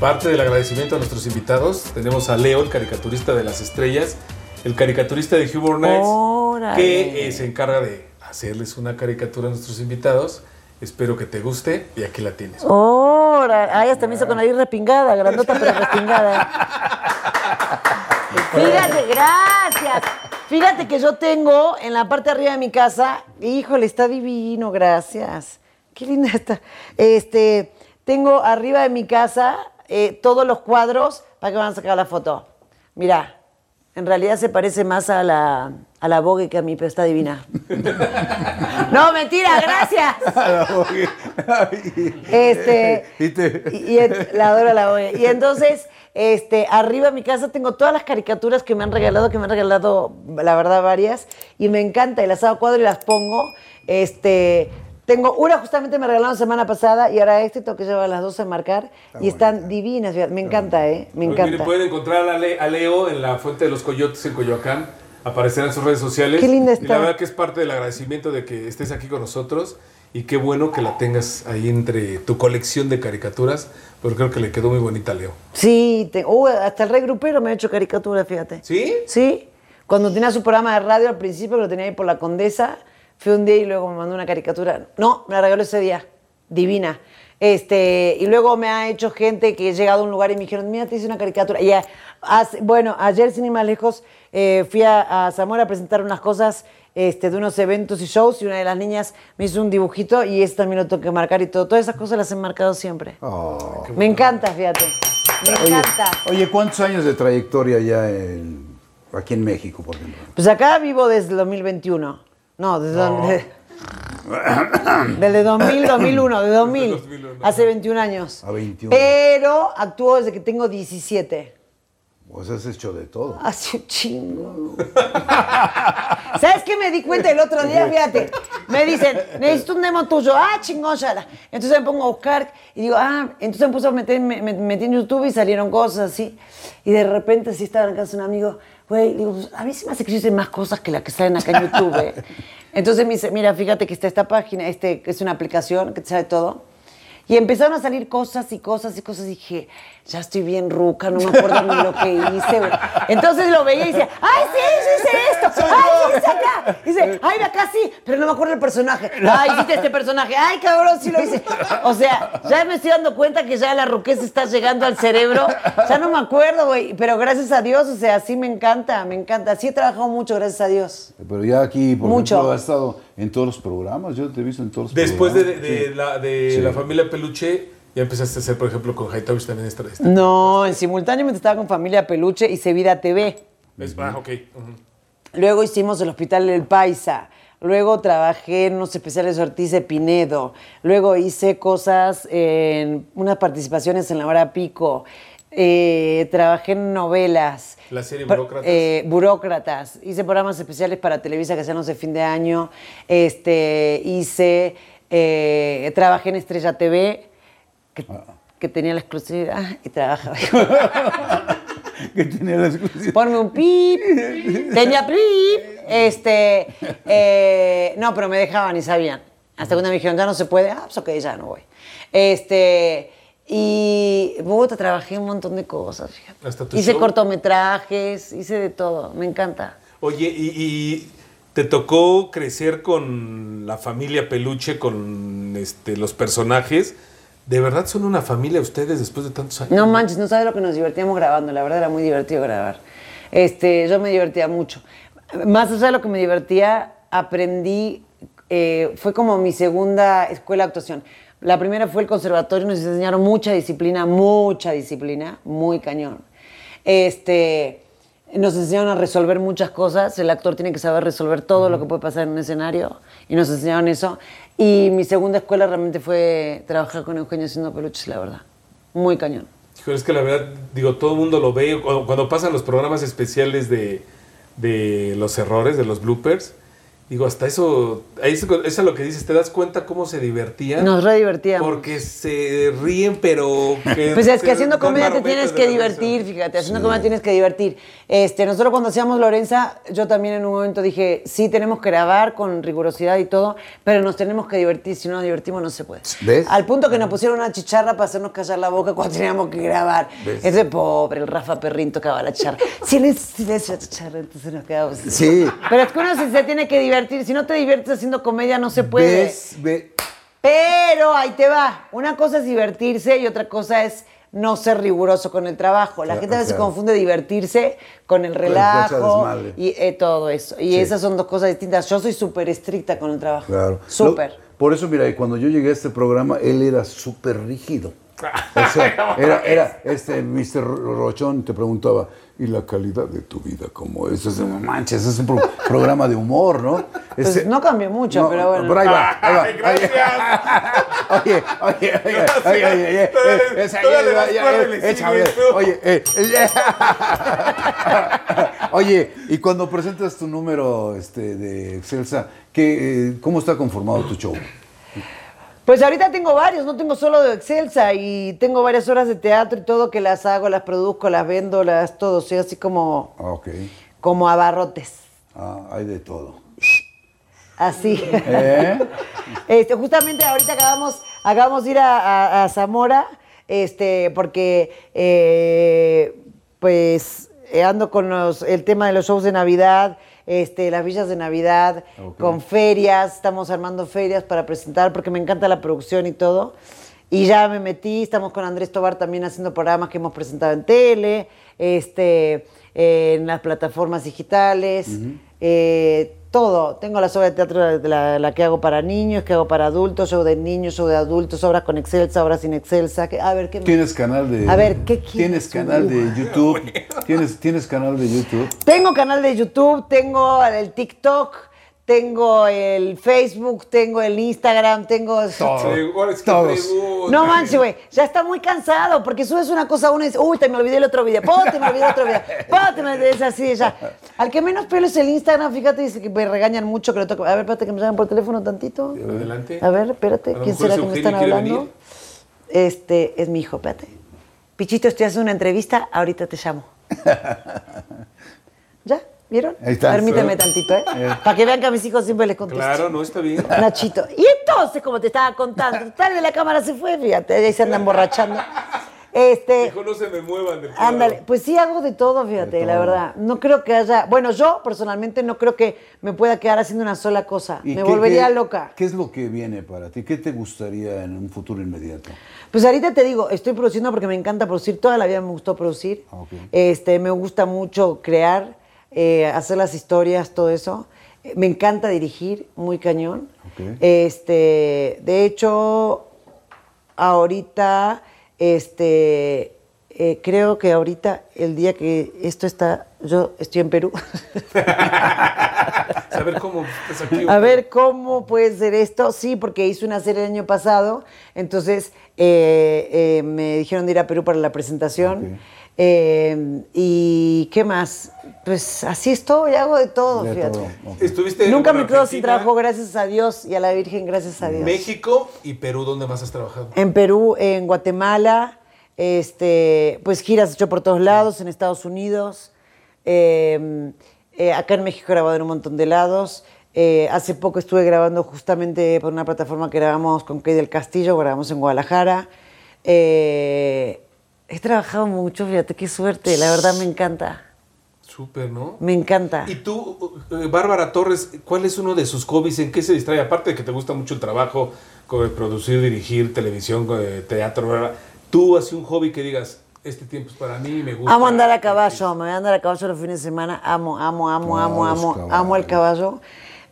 Parte del agradecimiento a nuestros invitados, tenemos a Leo, el caricaturista de las estrellas, el caricaturista de Humor Nights,
Órale.
que eh, se encarga de hacerles una caricatura a nuestros invitados. Espero que te guste y aquí la tienes.
Ahora, ay, hasta me hizo con la nariz respingada, grandota pero respingada. [LAUGHS] Fíjate, gracias. Fíjate que yo tengo en la parte de arriba de mi casa, híjole, está divino, gracias. Qué linda está. Este, tengo arriba de mi casa eh, todos los cuadros para que van a sacar la foto. Mira, en realidad se parece más a la, a la Vogue que a mí, pero está divina. [LAUGHS] no, mentira, gracias. [LAUGHS] Este, [LAUGHS]
Y te-
y, y en- la adoro la Vogue. Y entonces, este, arriba de mi casa tengo todas las caricaturas que me han regalado, que me han regalado, la verdad, varias. Y me encanta, y las hago cuadro y las pongo. Este, tengo una justamente me regalaron la semana pasada y ahora este tengo que llevar las dos a marcar. y están divinas, me encanta, ¿eh? Me
Pues
encanta.
miren, pueden encontrar a, Le- a Leo en la Fuente de los Coyotes en Coyoacán. Aparecerá en sus redes sociales.
Qué linda
Y
está.
la verdad que es parte del agradecimiento de que estés aquí con nosotros. Y qué bueno que la tengas ahí entre tu colección de caricaturas. Porque creo que le quedó muy bonita a Leo.
Sí, te- uh, hasta el rey grupero me ha hecho caricatura, fíjate.
¿Sí?
Sí, cuando tenía su programa de radio al principio, que lo tenía ahí por la Condesa, fui un día y luego me mandó una caricatura. No, me la regaló ese día, divina. Este, y luego me ha hecho gente que he llegado a un lugar y me dijeron, mira, te hice una caricatura. Y a- bueno, ayer, sin ir más lejos, eh, fui a, a Zamora a presentar unas cosas este, de unos eventos y shows y una de las niñas me hizo un dibujito y ese también lo tengo que marcar y todo. Todas esas cosas las he marcado siempre.
Oh.
Me encanta, fíjate. Me
Oye,
encanta.
oye, ¿cuántos años de trayectoria ya en- aquí en México, por ejemplo?
Pues acá vivo desde el 2021. No, desde... donde- Desde 2000, 2001, de 2000.
2001. [LAUGHS]
Hace 21 años.
A 21.
Pero actúo desde que tengo 17.
Pues has hecho de todo. [LAUGHS]
Hace un chingo. ¿Sabes qué me di cuenta el otro día? Fíjate. Me dicen, necesito un demo tuyo. Ah, chingón, shala. Entonces me pongo a buscar y digo, ah, entonces me puse a meter, me, me- metí en YouTube y salieron cosas así. Y de repente, sí estaba en casa un amigo, güey, digo, pues, a mí se me hace que hice más cosas que las que salen acá en YouTube. ¿eh". Entonces me dice, mira, fíjate que está esta página, este, es una aplicación que te sabe todo. Y empezaron a salir cosas y cosas y cosas. Y dije, ya estoy bien ruca, no me acuerdo ni lo que hice. güey. Entonces lo veía y decía, ¡ay, sí, yo hice esto! ¡Ay, hice acá! Y dice, ¡ay, de acá sí! Pero no me acuerdo el personaje. ¡Ay, hiciste este personaje! ¡Ay, cabrón, sí lo hice! O sea, ya me estoy dando cuenta que ya la ruquez está llegando al cerebro. Ya no me acuerdo, güey. Pero gracias a Dios, o sea, sí me encanta, me encanta. Sí he trabajado mucho, gracias a Dios.
Pero ya aquí, por
Mucho.
ejemplo, has estado en todos los programas. Yo te he visto en todos los
Después de,
programas.
de la, de
Sí.
la familia Peluche, ya empezaste a hacer, por ejemplo, con Hightower también esta. esta.
No, en simultáneamente estaba con Familia Peluche y Sevida TV.
Es- ah, ok.
Luego hicimos el Hospital del Paisa. Luego trabajé en unos especiales de Ortiz de Pinedo. Luego hice cosas en unas participaciones en la hora pico. Eh, trabajé en novelas.
La serie Burócratas.
eh, burócratas. Hice programas especiales para Televisa que hacían los de fin de año. Este, hice, eh, trabajé en Estrella TV, que, que tenía la exclusividad y trabajaba. [LAUGHS]
que tenía la exclusiva.
Ponme un pip. Tenía pip. Este. eh, no, pero me dejaban y sabían. Hasta cuando me dijeron, ya no se puede. Ah, pues ok, ya no voy. Este. Y. Puta, trabajé un montón de cosas, fíjate.
Hasta tu
hice
show.
cortometrajes, hice de todo. Me encanta.
Oye, y, y te tocó crecer con la familia Peluche, con este, los personajes. ¿De verdad son una familia ustedes después de tantos años?
No manches, no sabes lo que nos divertíamos grabando. La verdad era muy divertido grabar. Este, yo me divertía mucho. Más allá de lo que me divertía, aprendí. eh, fue como mi segunda escuela de actuación. La primera fue el conservatorio, nos enseñaron mucha disciplina, mucha disciplina, muy cañón. Este, nos enseñaron a resolver muchas cosas. El actor tiene que saber resolver todo lo que puede pasar en un escenario. Y nos enseñaron eso. Y mi segunda escuela realmente fue trabajar con Eugenio haciendo peluches, la verdad. Muy cañón.
Es que la verdad, digo, todo el mundo lo ve. Cuando, cuando pasan los programas especiales de, de los errores, de los bloopers, Digo, hasta eso, ahí es, eso es lo que dices, te das cuenta cómo se divertían.
Nos re divertíamos.
Porque se ríen, pero... que
Pues es que haciendo comedia te tienes que divertir, fíjate, haciendo comedia tienes que divertir. Este, nosotros cuando hacíamos Lorenza, yo también en un momento dije, sí, tenemos que grabar con rigurosidad y todo, pero nos tenemos que divertir, si no nos divertimos no se puede.
¿Ves?
Al punto que nos pusieron una chicharra para hacernos callar la boca cuando teníamos que grabar.
¿Ves?
Ese pobre, el Rafa Perrín tocaba la chicharra. Silencio, silencio, la chicharra, entonces nos quedamos.
Sí.
Pero es que uno sí se tiene que divertir, si no te diviertes haciendo comedia no se puede.
¿Ves? Ve-
Pero ahí te va. Una cosa es divertirse y otra cosa es no ser riguroso con el trabajo. La
Claro,
gente a veces
claro.
confunde divertirse con el relajo y eh, todo eso. Y
Sí.
esas son dos cosas distintas. Yo soy súper estricta con el trabajo.
Claro.
Súper.
Por eso, mira, cuando yo llegué a este programa, él era súper rígido. O sea, [LAUGHS] era, era este Mr. Rochón te preguntaba, ¿y la calidad de tu vida cómo es? Es no manches, es un pro- programa de humor, ¿no?
Pues
Este-
no cambió mucho, pero bueno.
Pero ahí va, ahí va. [LAUGHS]
Gracias.
Oye, oye, oye, oye, oye, oye, eh, eh,
tú.
Oye, eh, eh, oye, y cuando presentas tu número este, de Excelsa, ¿qué, eh, ¿cómo está conformado tu show?
Pues ahorita tengo varios, no tengo solo de Excelsa y tengo varias horas de teatro y todo que las hago, las produzco, las vendo, las todo. Soy así como,
Ah, ok.
como abarrotes.
Ah, hay de todo.
Así.
¿Eh? [LAUGHS]
Este, justamente ahorita acabamos, acabamos de ir a, a- a Zamora, este, porque eh, pues eh, ando con los- el tema de los shows de Navidad, este, las villas de Navidad, con ferias, estamos armando ferias para presentar, porque me encanta la producción y todo. Y ya me metí, estamos con Andrés Tobar también haciendo programas que hemos presentado en tele, este, eh, en las plataformas digitales, eh, todo. Tengo las obras de teatro, la, la que hago para niños, que hago para adultos, show de niños, show de adultos, obras con Excelsa, obras sin Excelsa. que- a ver, ¿qué más?
¿Tienes canal de
A ver, ¿qué quieres
¿Tienes canal de? YouTube? ¿Tienes, ¿Tienes canal de YouTube?
Tengo canal de YouTube, tengo el TikTok, tengo el Facebook, tengo el Instagram, tengo...
Todos.
pregunta.
No manches, güey, ya está muy cansado porque subes una cosa a uno y dices, uy, te me olvidé el otro video, te me olvidé el otro video, te me olvidé, es así de ya. Al que menos pelo es el Instagram, fíjate, dice que me regañan mucho que lo toco. A ver, espérate que me llaman por teléfono tantito.
Adelante.
A ver, espérate, ¿quién será que me están
¿quiere
hablando?
venir?
Este, es mi hijo, espérate. Pichito, estoy haciendo una entrevista, ahorita te llamo. [LAUGHS] ¿Vieron?
Ahí está.
Permíteme tantito, ¿eh? Para que vean que a mis hijos siempre les contesto.
Claro, no está bien.
Nachito. Y entonces, como te estaba contando, tal vez la cámara se fue, fíjate, ahí se andan borrachando. Este,
Dijo, no se me muevan del
ándale, pues sí hago de todo, fíjate,
De
la verdad. No creo que haya, bueno, yo personalmente no creo que me pueda quedar haciendo una sola cosa.
¿Y
Me
qué-
volvería
qué-
loca.
¿Qué es lo que viene para ti? ¿Qué te gustaría en un futuro inmediato?
Pues ahorita te digo, estoy produciendo porque me encanta producir, toda la vida me gustó producir. Este, me gusta mucho crear, eh, hacer las historias, todo eso. Eh, Me encanta dirigir, muy cañón. Este, de hecho, ahorita, este, eh, creo que ahorita, el día que esto está, yo estoy en Perú. [LAUGHS]
Saber cómo estás aquí.
A ver cómo puede ser esto. Sí, porque hice una serie el año pasado, entonces eh, eh, me dijeron de ir a Perú para la presentación.
Ok.
Eh, ¿Y qué más? Pues así estoy, hago de todo,
De
fíjate.
todo.
Estuviste
Nunca me quedo sin trabajo, gracias a Dios y a la Virgen, gracias a Dios.
México y Perú, ¿dónde más has trabajado?
En Perú, en Guatemala, este, pues giras hecho por todos lados, en Estados Unidos, eh, eh, acá en México he grabado en un montón de lados. Eh, hace poco estuve grabando justamente por una plataforma que grabamos con Kay del Castillo, grabamos en Guadalajara. Eh, he trabajado mucho, fíjate qué suerte, la verdad me encanta,
Súper, ¿no?
me encanta.
Y tú, eh, Bárbara Torres, ¿cuál es uno de sus hobbies? ¿En qué se distrae? Aparte de que te gusta mucho el trabajo, de producir, dirigir, televisión, eh, teatro, ¿verdad? tú así un hobby que digas, este tiempo es para mí, me gusta.
Amo andar a caballo, me voy a andar a caballo los fines de semana, amo, amo, amo, amo, amo,
caballos.
amo el caballo.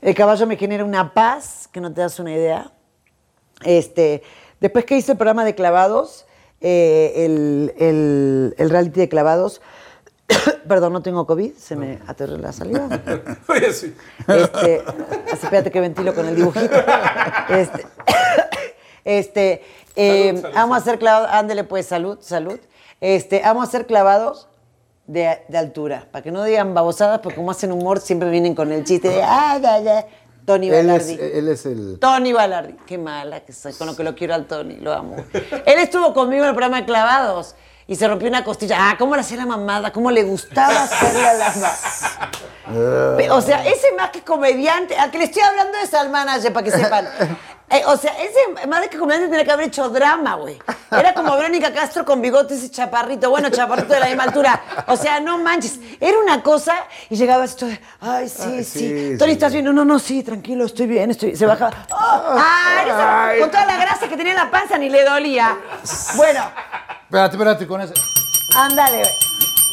El caballo me genera una paz que no te das una idea. Este, después que hice el programa de clavados, eh, el, el- el reality de clavados, [COUGHS] perdón, no tengo COVID, se me aterró la salida. [LAUGHS]
Oye, sí.
Este, así, espérate que ventilo con el dibujito. Este, [COUGHS] este eh,
Salud, salud,
amo
salud.
hacer clavados, ándele pues, salud, salud. Este, amo hacer clavados de, de altura, para que no digan babosadas, porque como hacen humor siempre vienen con el chiste de, ah, ya, ya. Tony
Él es,
Balardi.
él es el...
Tony Balardi. Qué mala que soy, con lo que lo quiero al Tony, lo amo. Él estuvo conmigo en el programa de Clavados y se rompió una costilla. Ah, cómo le hacía la mamada, cómo le gustaba hacerle a la mamada. O sea, ese más que comediante, a que le estoy hablando de Salmanaje para que sepan. Eh, o sea, ese más que comediante tenía que haber hecho drama, güey. Era como Verónica Castro con bigotes y chaparrito. Bueno, chaparrito de la misma altura. O sea, no manches. Era una cosa y llegaba esto de, ay, sí,
Ay,
sí.
sí,
Tony,
sí.
¿estás bien? No, no, no, sí, tranquilo, estoy bien, estoy Se bajaba. ¡Oh! ¡Ay! con toda la grasa que tenía en la panza ni le dolía. Bueno,
Espérate, espérate con ese.
Ándale. güey.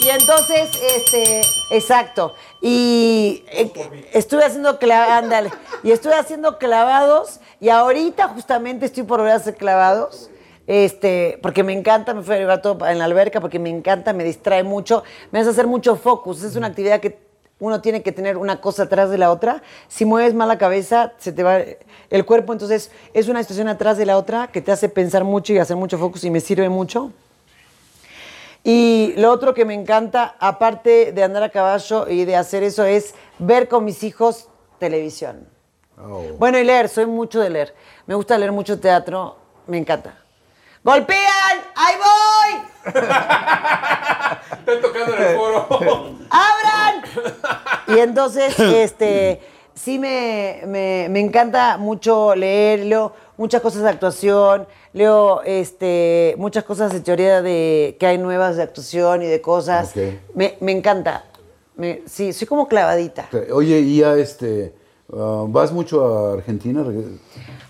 Y entonces, este, exacto. Y eh, estuve haciendo clavados, ándale. Y estuve haciendo clavados y ahorita justamente estoy por volver a hacer clavados. Este, porque me encanta, me fui a llevar todo en la alberca porque me encanta, me distrae mucho, me hace hacer mucho focus. Es una actividad que uno tiene que tener una cosa atrás de la otra. Si mueves mal la cabeza, se te va el cuerpo. Entonces, es una situación atrás de la otra que te hace pensar mucho y hacer mucho focus y me sirve mucho. Y lo otro que me encanta, aparte de andar a caballo y de hacer eso, es ver con mis hijos televisión.
Oh.
Bueno, y leer, soy mucho de leer. Me gusta leer mucho teatro, me encanta. ¡Golpean! ¡Ahí voy! [LAUGHS]
Están tocando en el foro. [LAUGHS]
¡Abran! Y entonces, [LAUGHS] este, sí me, me- me encanta mucho leer, leo muchas cosas de actuación, leo este, muchas cosas de teoría de que hay nuevas de actuación y de cosas. Me, me encanta. Me- sí, soy como clavadita.
Oye, y ya este... ah, ¿Vas mucho a Argentina?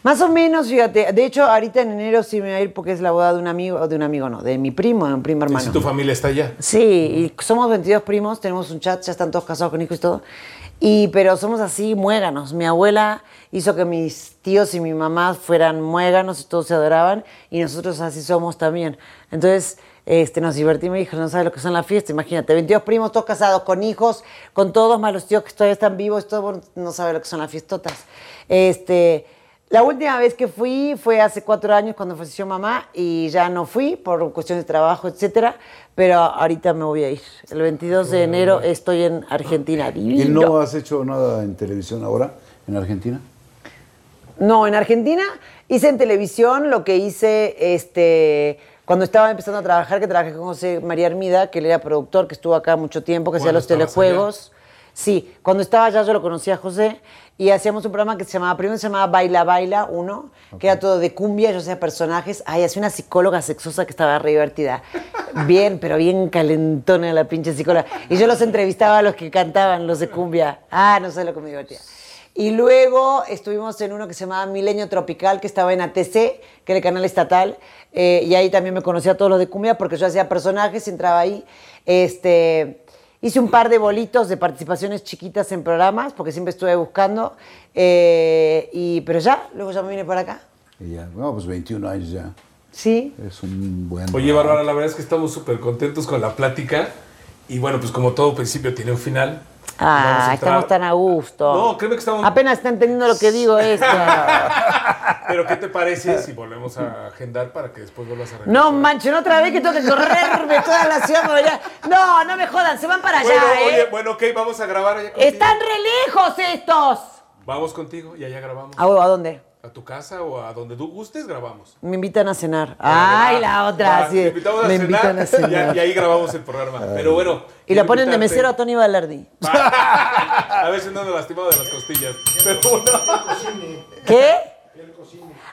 Más o menos, fíjate. De hecho, ahorita en enero sí me voy a ir porque es la boda de un amigo, de un amigo no, de mi primo, de un primo
Y
hermano.
si tu familia está allá.
Sí, y somos 22 primos, tenemos un chat, ya están todos casados con hijos y todo. Y, pero somos así muéganos. Mi abuela hizo que mis tíos y mi mamá fueran muéganos y todos se adoraban. Y nosotros así somos también. Entonces, este, nos divertimos, hijos, no sabes lo que son las fiestas. Imagínate, 22 primos, todos casados, con hijos, con todos, más los tíos que todavía están vivos, todo, bueno, no sabe lo que son las fiestotas. Este, la última vez que fui fue hace cuatro años cuando falleció mamá y ya no fui por cuestiones de trabajo, etcétera. Pero ahorita me voy a ir. El 22 de enero estoy en Argentina.
¿Y no has hecho nada en televisión ahora, en Argentina?
No, en Argentina hice en televisión lo que hice este, cuando estaba empezando a trabajar, que trabajé con José María Hermida, que él era productor, que estuvo acá mucho tiempo, que hacía
¿Cuándo
los telejuegos. Sí, cuando estaba allá yo lo conocía a José y hacíamos un programa que se llamaba, primero se llamaba Baila Baila uno, que era todo de cumbia, yo hacía personajes. Ay, hacía una psicóloga sexosa que estaba re divertida. Bien, pero bien calentona la pinche psicóloga. Y yo los entrevistaba a los que cantaban, los de cumbia. Ah, no sé lo que me divertía. Y luego estuvimos en uno que se llamaba Milenio Tropical, que estaba en ATC, que era el canal estatal, eh, y ahí también me conocía a todos los de cumbia porque yo hacía personajes, entraba ahí. Este, hice un par de bolitos de participaciones chiquitas en programas, porque siempre estuve buscando, eh, y, pero ya, luego ya me vine para acá.
Y ya, no, pues 21 años ya.
Sí.
Es un buen...
Oye, Bárbara, la verdad es que estamos súper contentos con la plática. Y bueno, pues como todo principio tiene un final.
Ah, estamos tan a gusto.
No, créeme que estamos-
Apenas está entendiendo lo que digo esto. [LAUGHS]
Pero ¿qué te parece si volvemos a agendar para que después vuelvas a regresar?
No manchen, otra vez que tengo que correrme toda la ciudad. No, no me jodan, se van para allá,
Bueno,
¿eh?
oye, bueno, ok, vamos a grabar allá contigo.
Están re lejos estos.
Vamos contigo y allá grabamos.
¿A huevo, a dónde?
A tu casa o a donde tú gustes, grabamos.
Me invitan a cenar. Ay, la otra, sí.
te invitamos a
Me
cenar,
invitan a [LAUGHS] cenar.
Y, y ahí grabamos el programa. Pero bueno.
Y lo ponen de mesero a Tony Balardi. [LAUGHS]
a veces no ando lastimado de las costillas. Pero bueno.
¿Qué?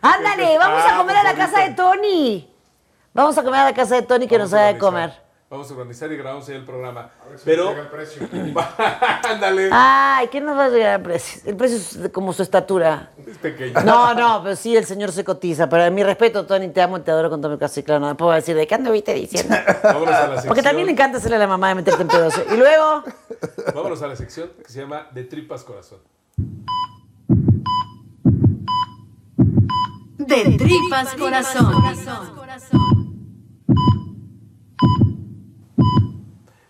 Ándale, vamos a
Ah,
comer a la
pues
casa de. Tony. Vamos a comer a la casa de Tony que
Vamos
nos haga de comer.
Vamos a organizar y grabamos ahí el programa. Pero. [LAUGHS] Ándale.
Ay, ¿qué nos va a llegar al precio? El precio es de- como su estatura.
Es pequeño.
No, no, pero sí, el señor se cotiza. Pero mi respeto, Tony, te amo, te adoro con todo mi corazón. Y claro, no me puedo decir de qué anduviste diciendo.
Vámonos a la sección.
Porque también le encanta hacerle a la mamá de meterte en pedos. Y luego,
Vámonos a la sección que se llama De Tripas Corazón.
De tripas corazón.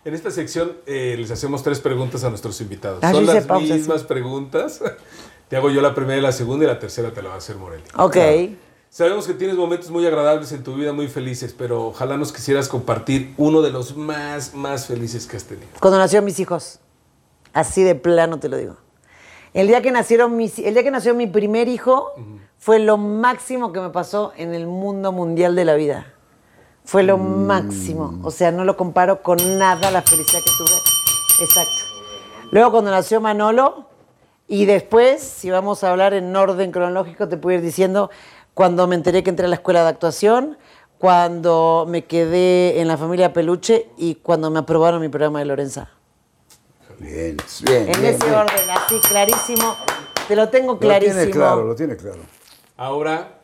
En esta sección eh, les hacemos tres preguntas a nuestros invitados.
Ah,
Son las
pausa,
mismas preguntas. [LAUGHS] Te hago yo la primera y la segunda y la tercera te la va a hacer Morelli.
ok.
Sabemos que tienes momentos muy agradables en tu vida, muy felices, pero ojalá nos quisieras compartir uno de los más, más felices que has tenido.
Cuando nacieron mis hijos. Así de plano te lo digo. El día que nacieron mis, el día que nació mi primer hijo fue lo máximo que me pasó en el mundo mundial de la vida. Fue lo máximo. O sea, no lo comparo con nada la felicidad que tuve. Exacto. Luego cuando nació Manolo y después, si vamos a hablar en orden cronológico, te puedo ir diciendo cuando me enteré que entré a la escuela de actuación, cuando me quedé en la familia Peluche y cuando me aprobaron mi programa de Lorenza.
Bien, bien.
En
bien,
ese
bien.
orden, así clarísimo. Te lo tengo
Lo
clarísimo.
tiene claro, lo tiene claro.
Ahora,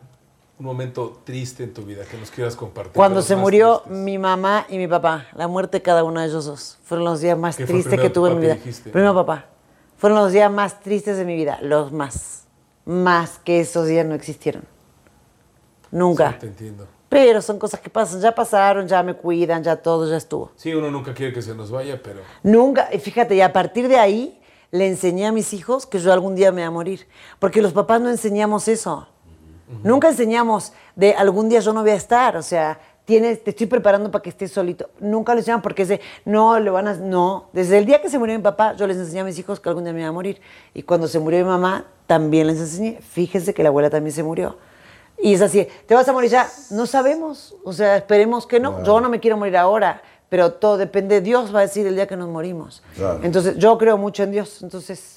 un momento triste en tu vida que nos quieras compartir.
Cuando se murió
tristes.
mi mamá y mi papá, la muerte de cada uno de ellos dos, fueron los días más
¿Qué fue
tristes que tuve en mi vida.
dijiste?
Primero papá. Fueron los días más tristes de mi vida, los más. Más que esos días no existieron. Nunca.
Sí, te entiendo.
Pero son cosas que pasan, ya pasaron, ya me cuidan, ya todo, ya estuvo.
Sí, uno nunca quiere que se nos vaya, pero
Nunca, y fíjate, y a partir de ahí le enseñé a mis hijos que yo algún día me voy a morir. Porque los papás no enseñamos eso. Nunca enseñamos de algún día yo no voy a estar. O sea, tienes, te estoy preparando para que estés solito. Nunca lo enseñamos porque es de, no, le van a. No. Desde el día que se murió mi papá, yo les enseñé a mis hijos que algún día me iba a morir. Y cuando se murió mi mamá, también les enseñé. Fíjense que la abuela también se murió. Y es así, ¿te vas a morir ya? No sabemos. O sea, esperemos que no. Yo no me quiero morir ahora, pero todo depende. Dios va a decir el día que nos morimos.
Claro.
Entonces, yo creo mucho en Dios. Entonces,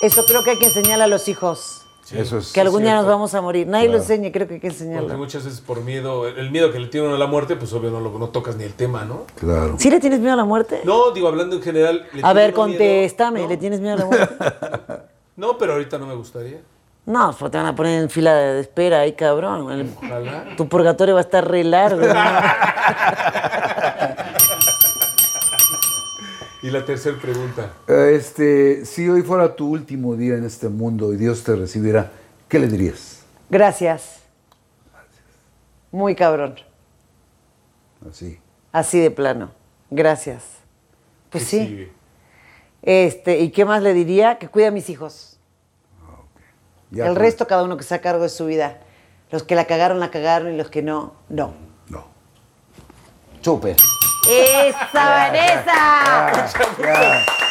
eso creo que hay que enseñarle a los hijos.
Eso es.
Que algún día nos vamos a morir. Nadie lo enseña, creo que hay que
porque
enseñarlo.
muchas veces por miedo, el miedo que le tiene uno a la muerte, pues obvio no, lo, no tocas ni el tema, ¿no?
Claro.
¿Sí le tienes miedo a la muerte?
No, digo, hablando en general. ¿le
a ver,
miedo?
contéstame.
¿No?
¿Le tienes miedo a la muerte? [LAUGHS]
No, pero ahorita no me gustaría.
no, pues te van a poner en fila de espera ahí, cabrón. El-
Ojalá.
tu purgatorio va a estar re largo. [LAUGHS]
Y la tercera pregunta.
Eh, Este, si hoy fuera tu último día en este mundo y Dios te recibiera, ¿qué le dirías?
Gracias. Muy cabrón.
Así.
Así de plano. Gracias. Pues
¿Qué
sí.
sigue?
Este, ¿y qué más le diría? Que cuide a mis hijos.
Ya
el
con-
resto cada uno que se haga cargo de su vida. Los que la cagaron, la cagaron y los que no, no.
No. Súper.
¡Esa, Vanessa!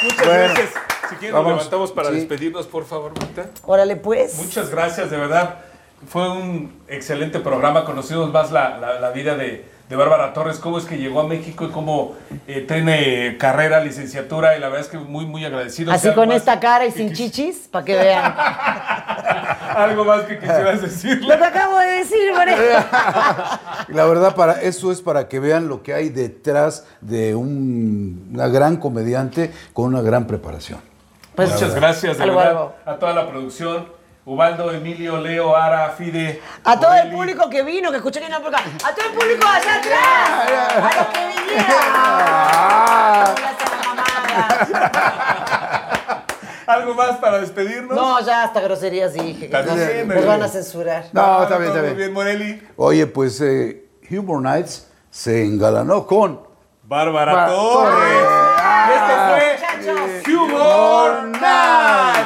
Muchas
Bueno,
gracias. Si quieren, nos levantamos para
Sí.
despedirnos, por favor, Marta.
Órale, pues.
Muchas gracias, de verdad. Fue un excelente programa. Conocimos más la, la- la vida de, de Bárbara Torres, cómo es que llegó a México y cómo eh, tiene carrera, licenciatura, y la verdad es que muy, muy agradecido.
Así con esta cara y sin chichis, para que vean. [LAUGHS]
Algo más que quisieras [LAUGHS]
Lo
decirle.
que acabo de decir, Vanessa. [LAUGHS]
La verdad, para eso es para que vean lo que hay detrás de un- una gran comediante con una gran preparación.
Pues,
Muchas gracias, de verdad, a toda la producción. Ubaldo, Emilio, Leo, Ara, Fide.
A todo el público que vino, que escuchó que no por acá. A todo el público allá atrás. [LAUGHS] A los que vinieron. Ah. Gracias, [LAUGHS]
¿Algo más para despedirnos?
No, ya hasta groserías dije. Nos, van a censurar.
No, no está bien, está bien.
Muy
bien,
Morelli.
Oye, pues eh, Humor Nights se engalanó con
Bárbara Torres. Este fue Humor Nights.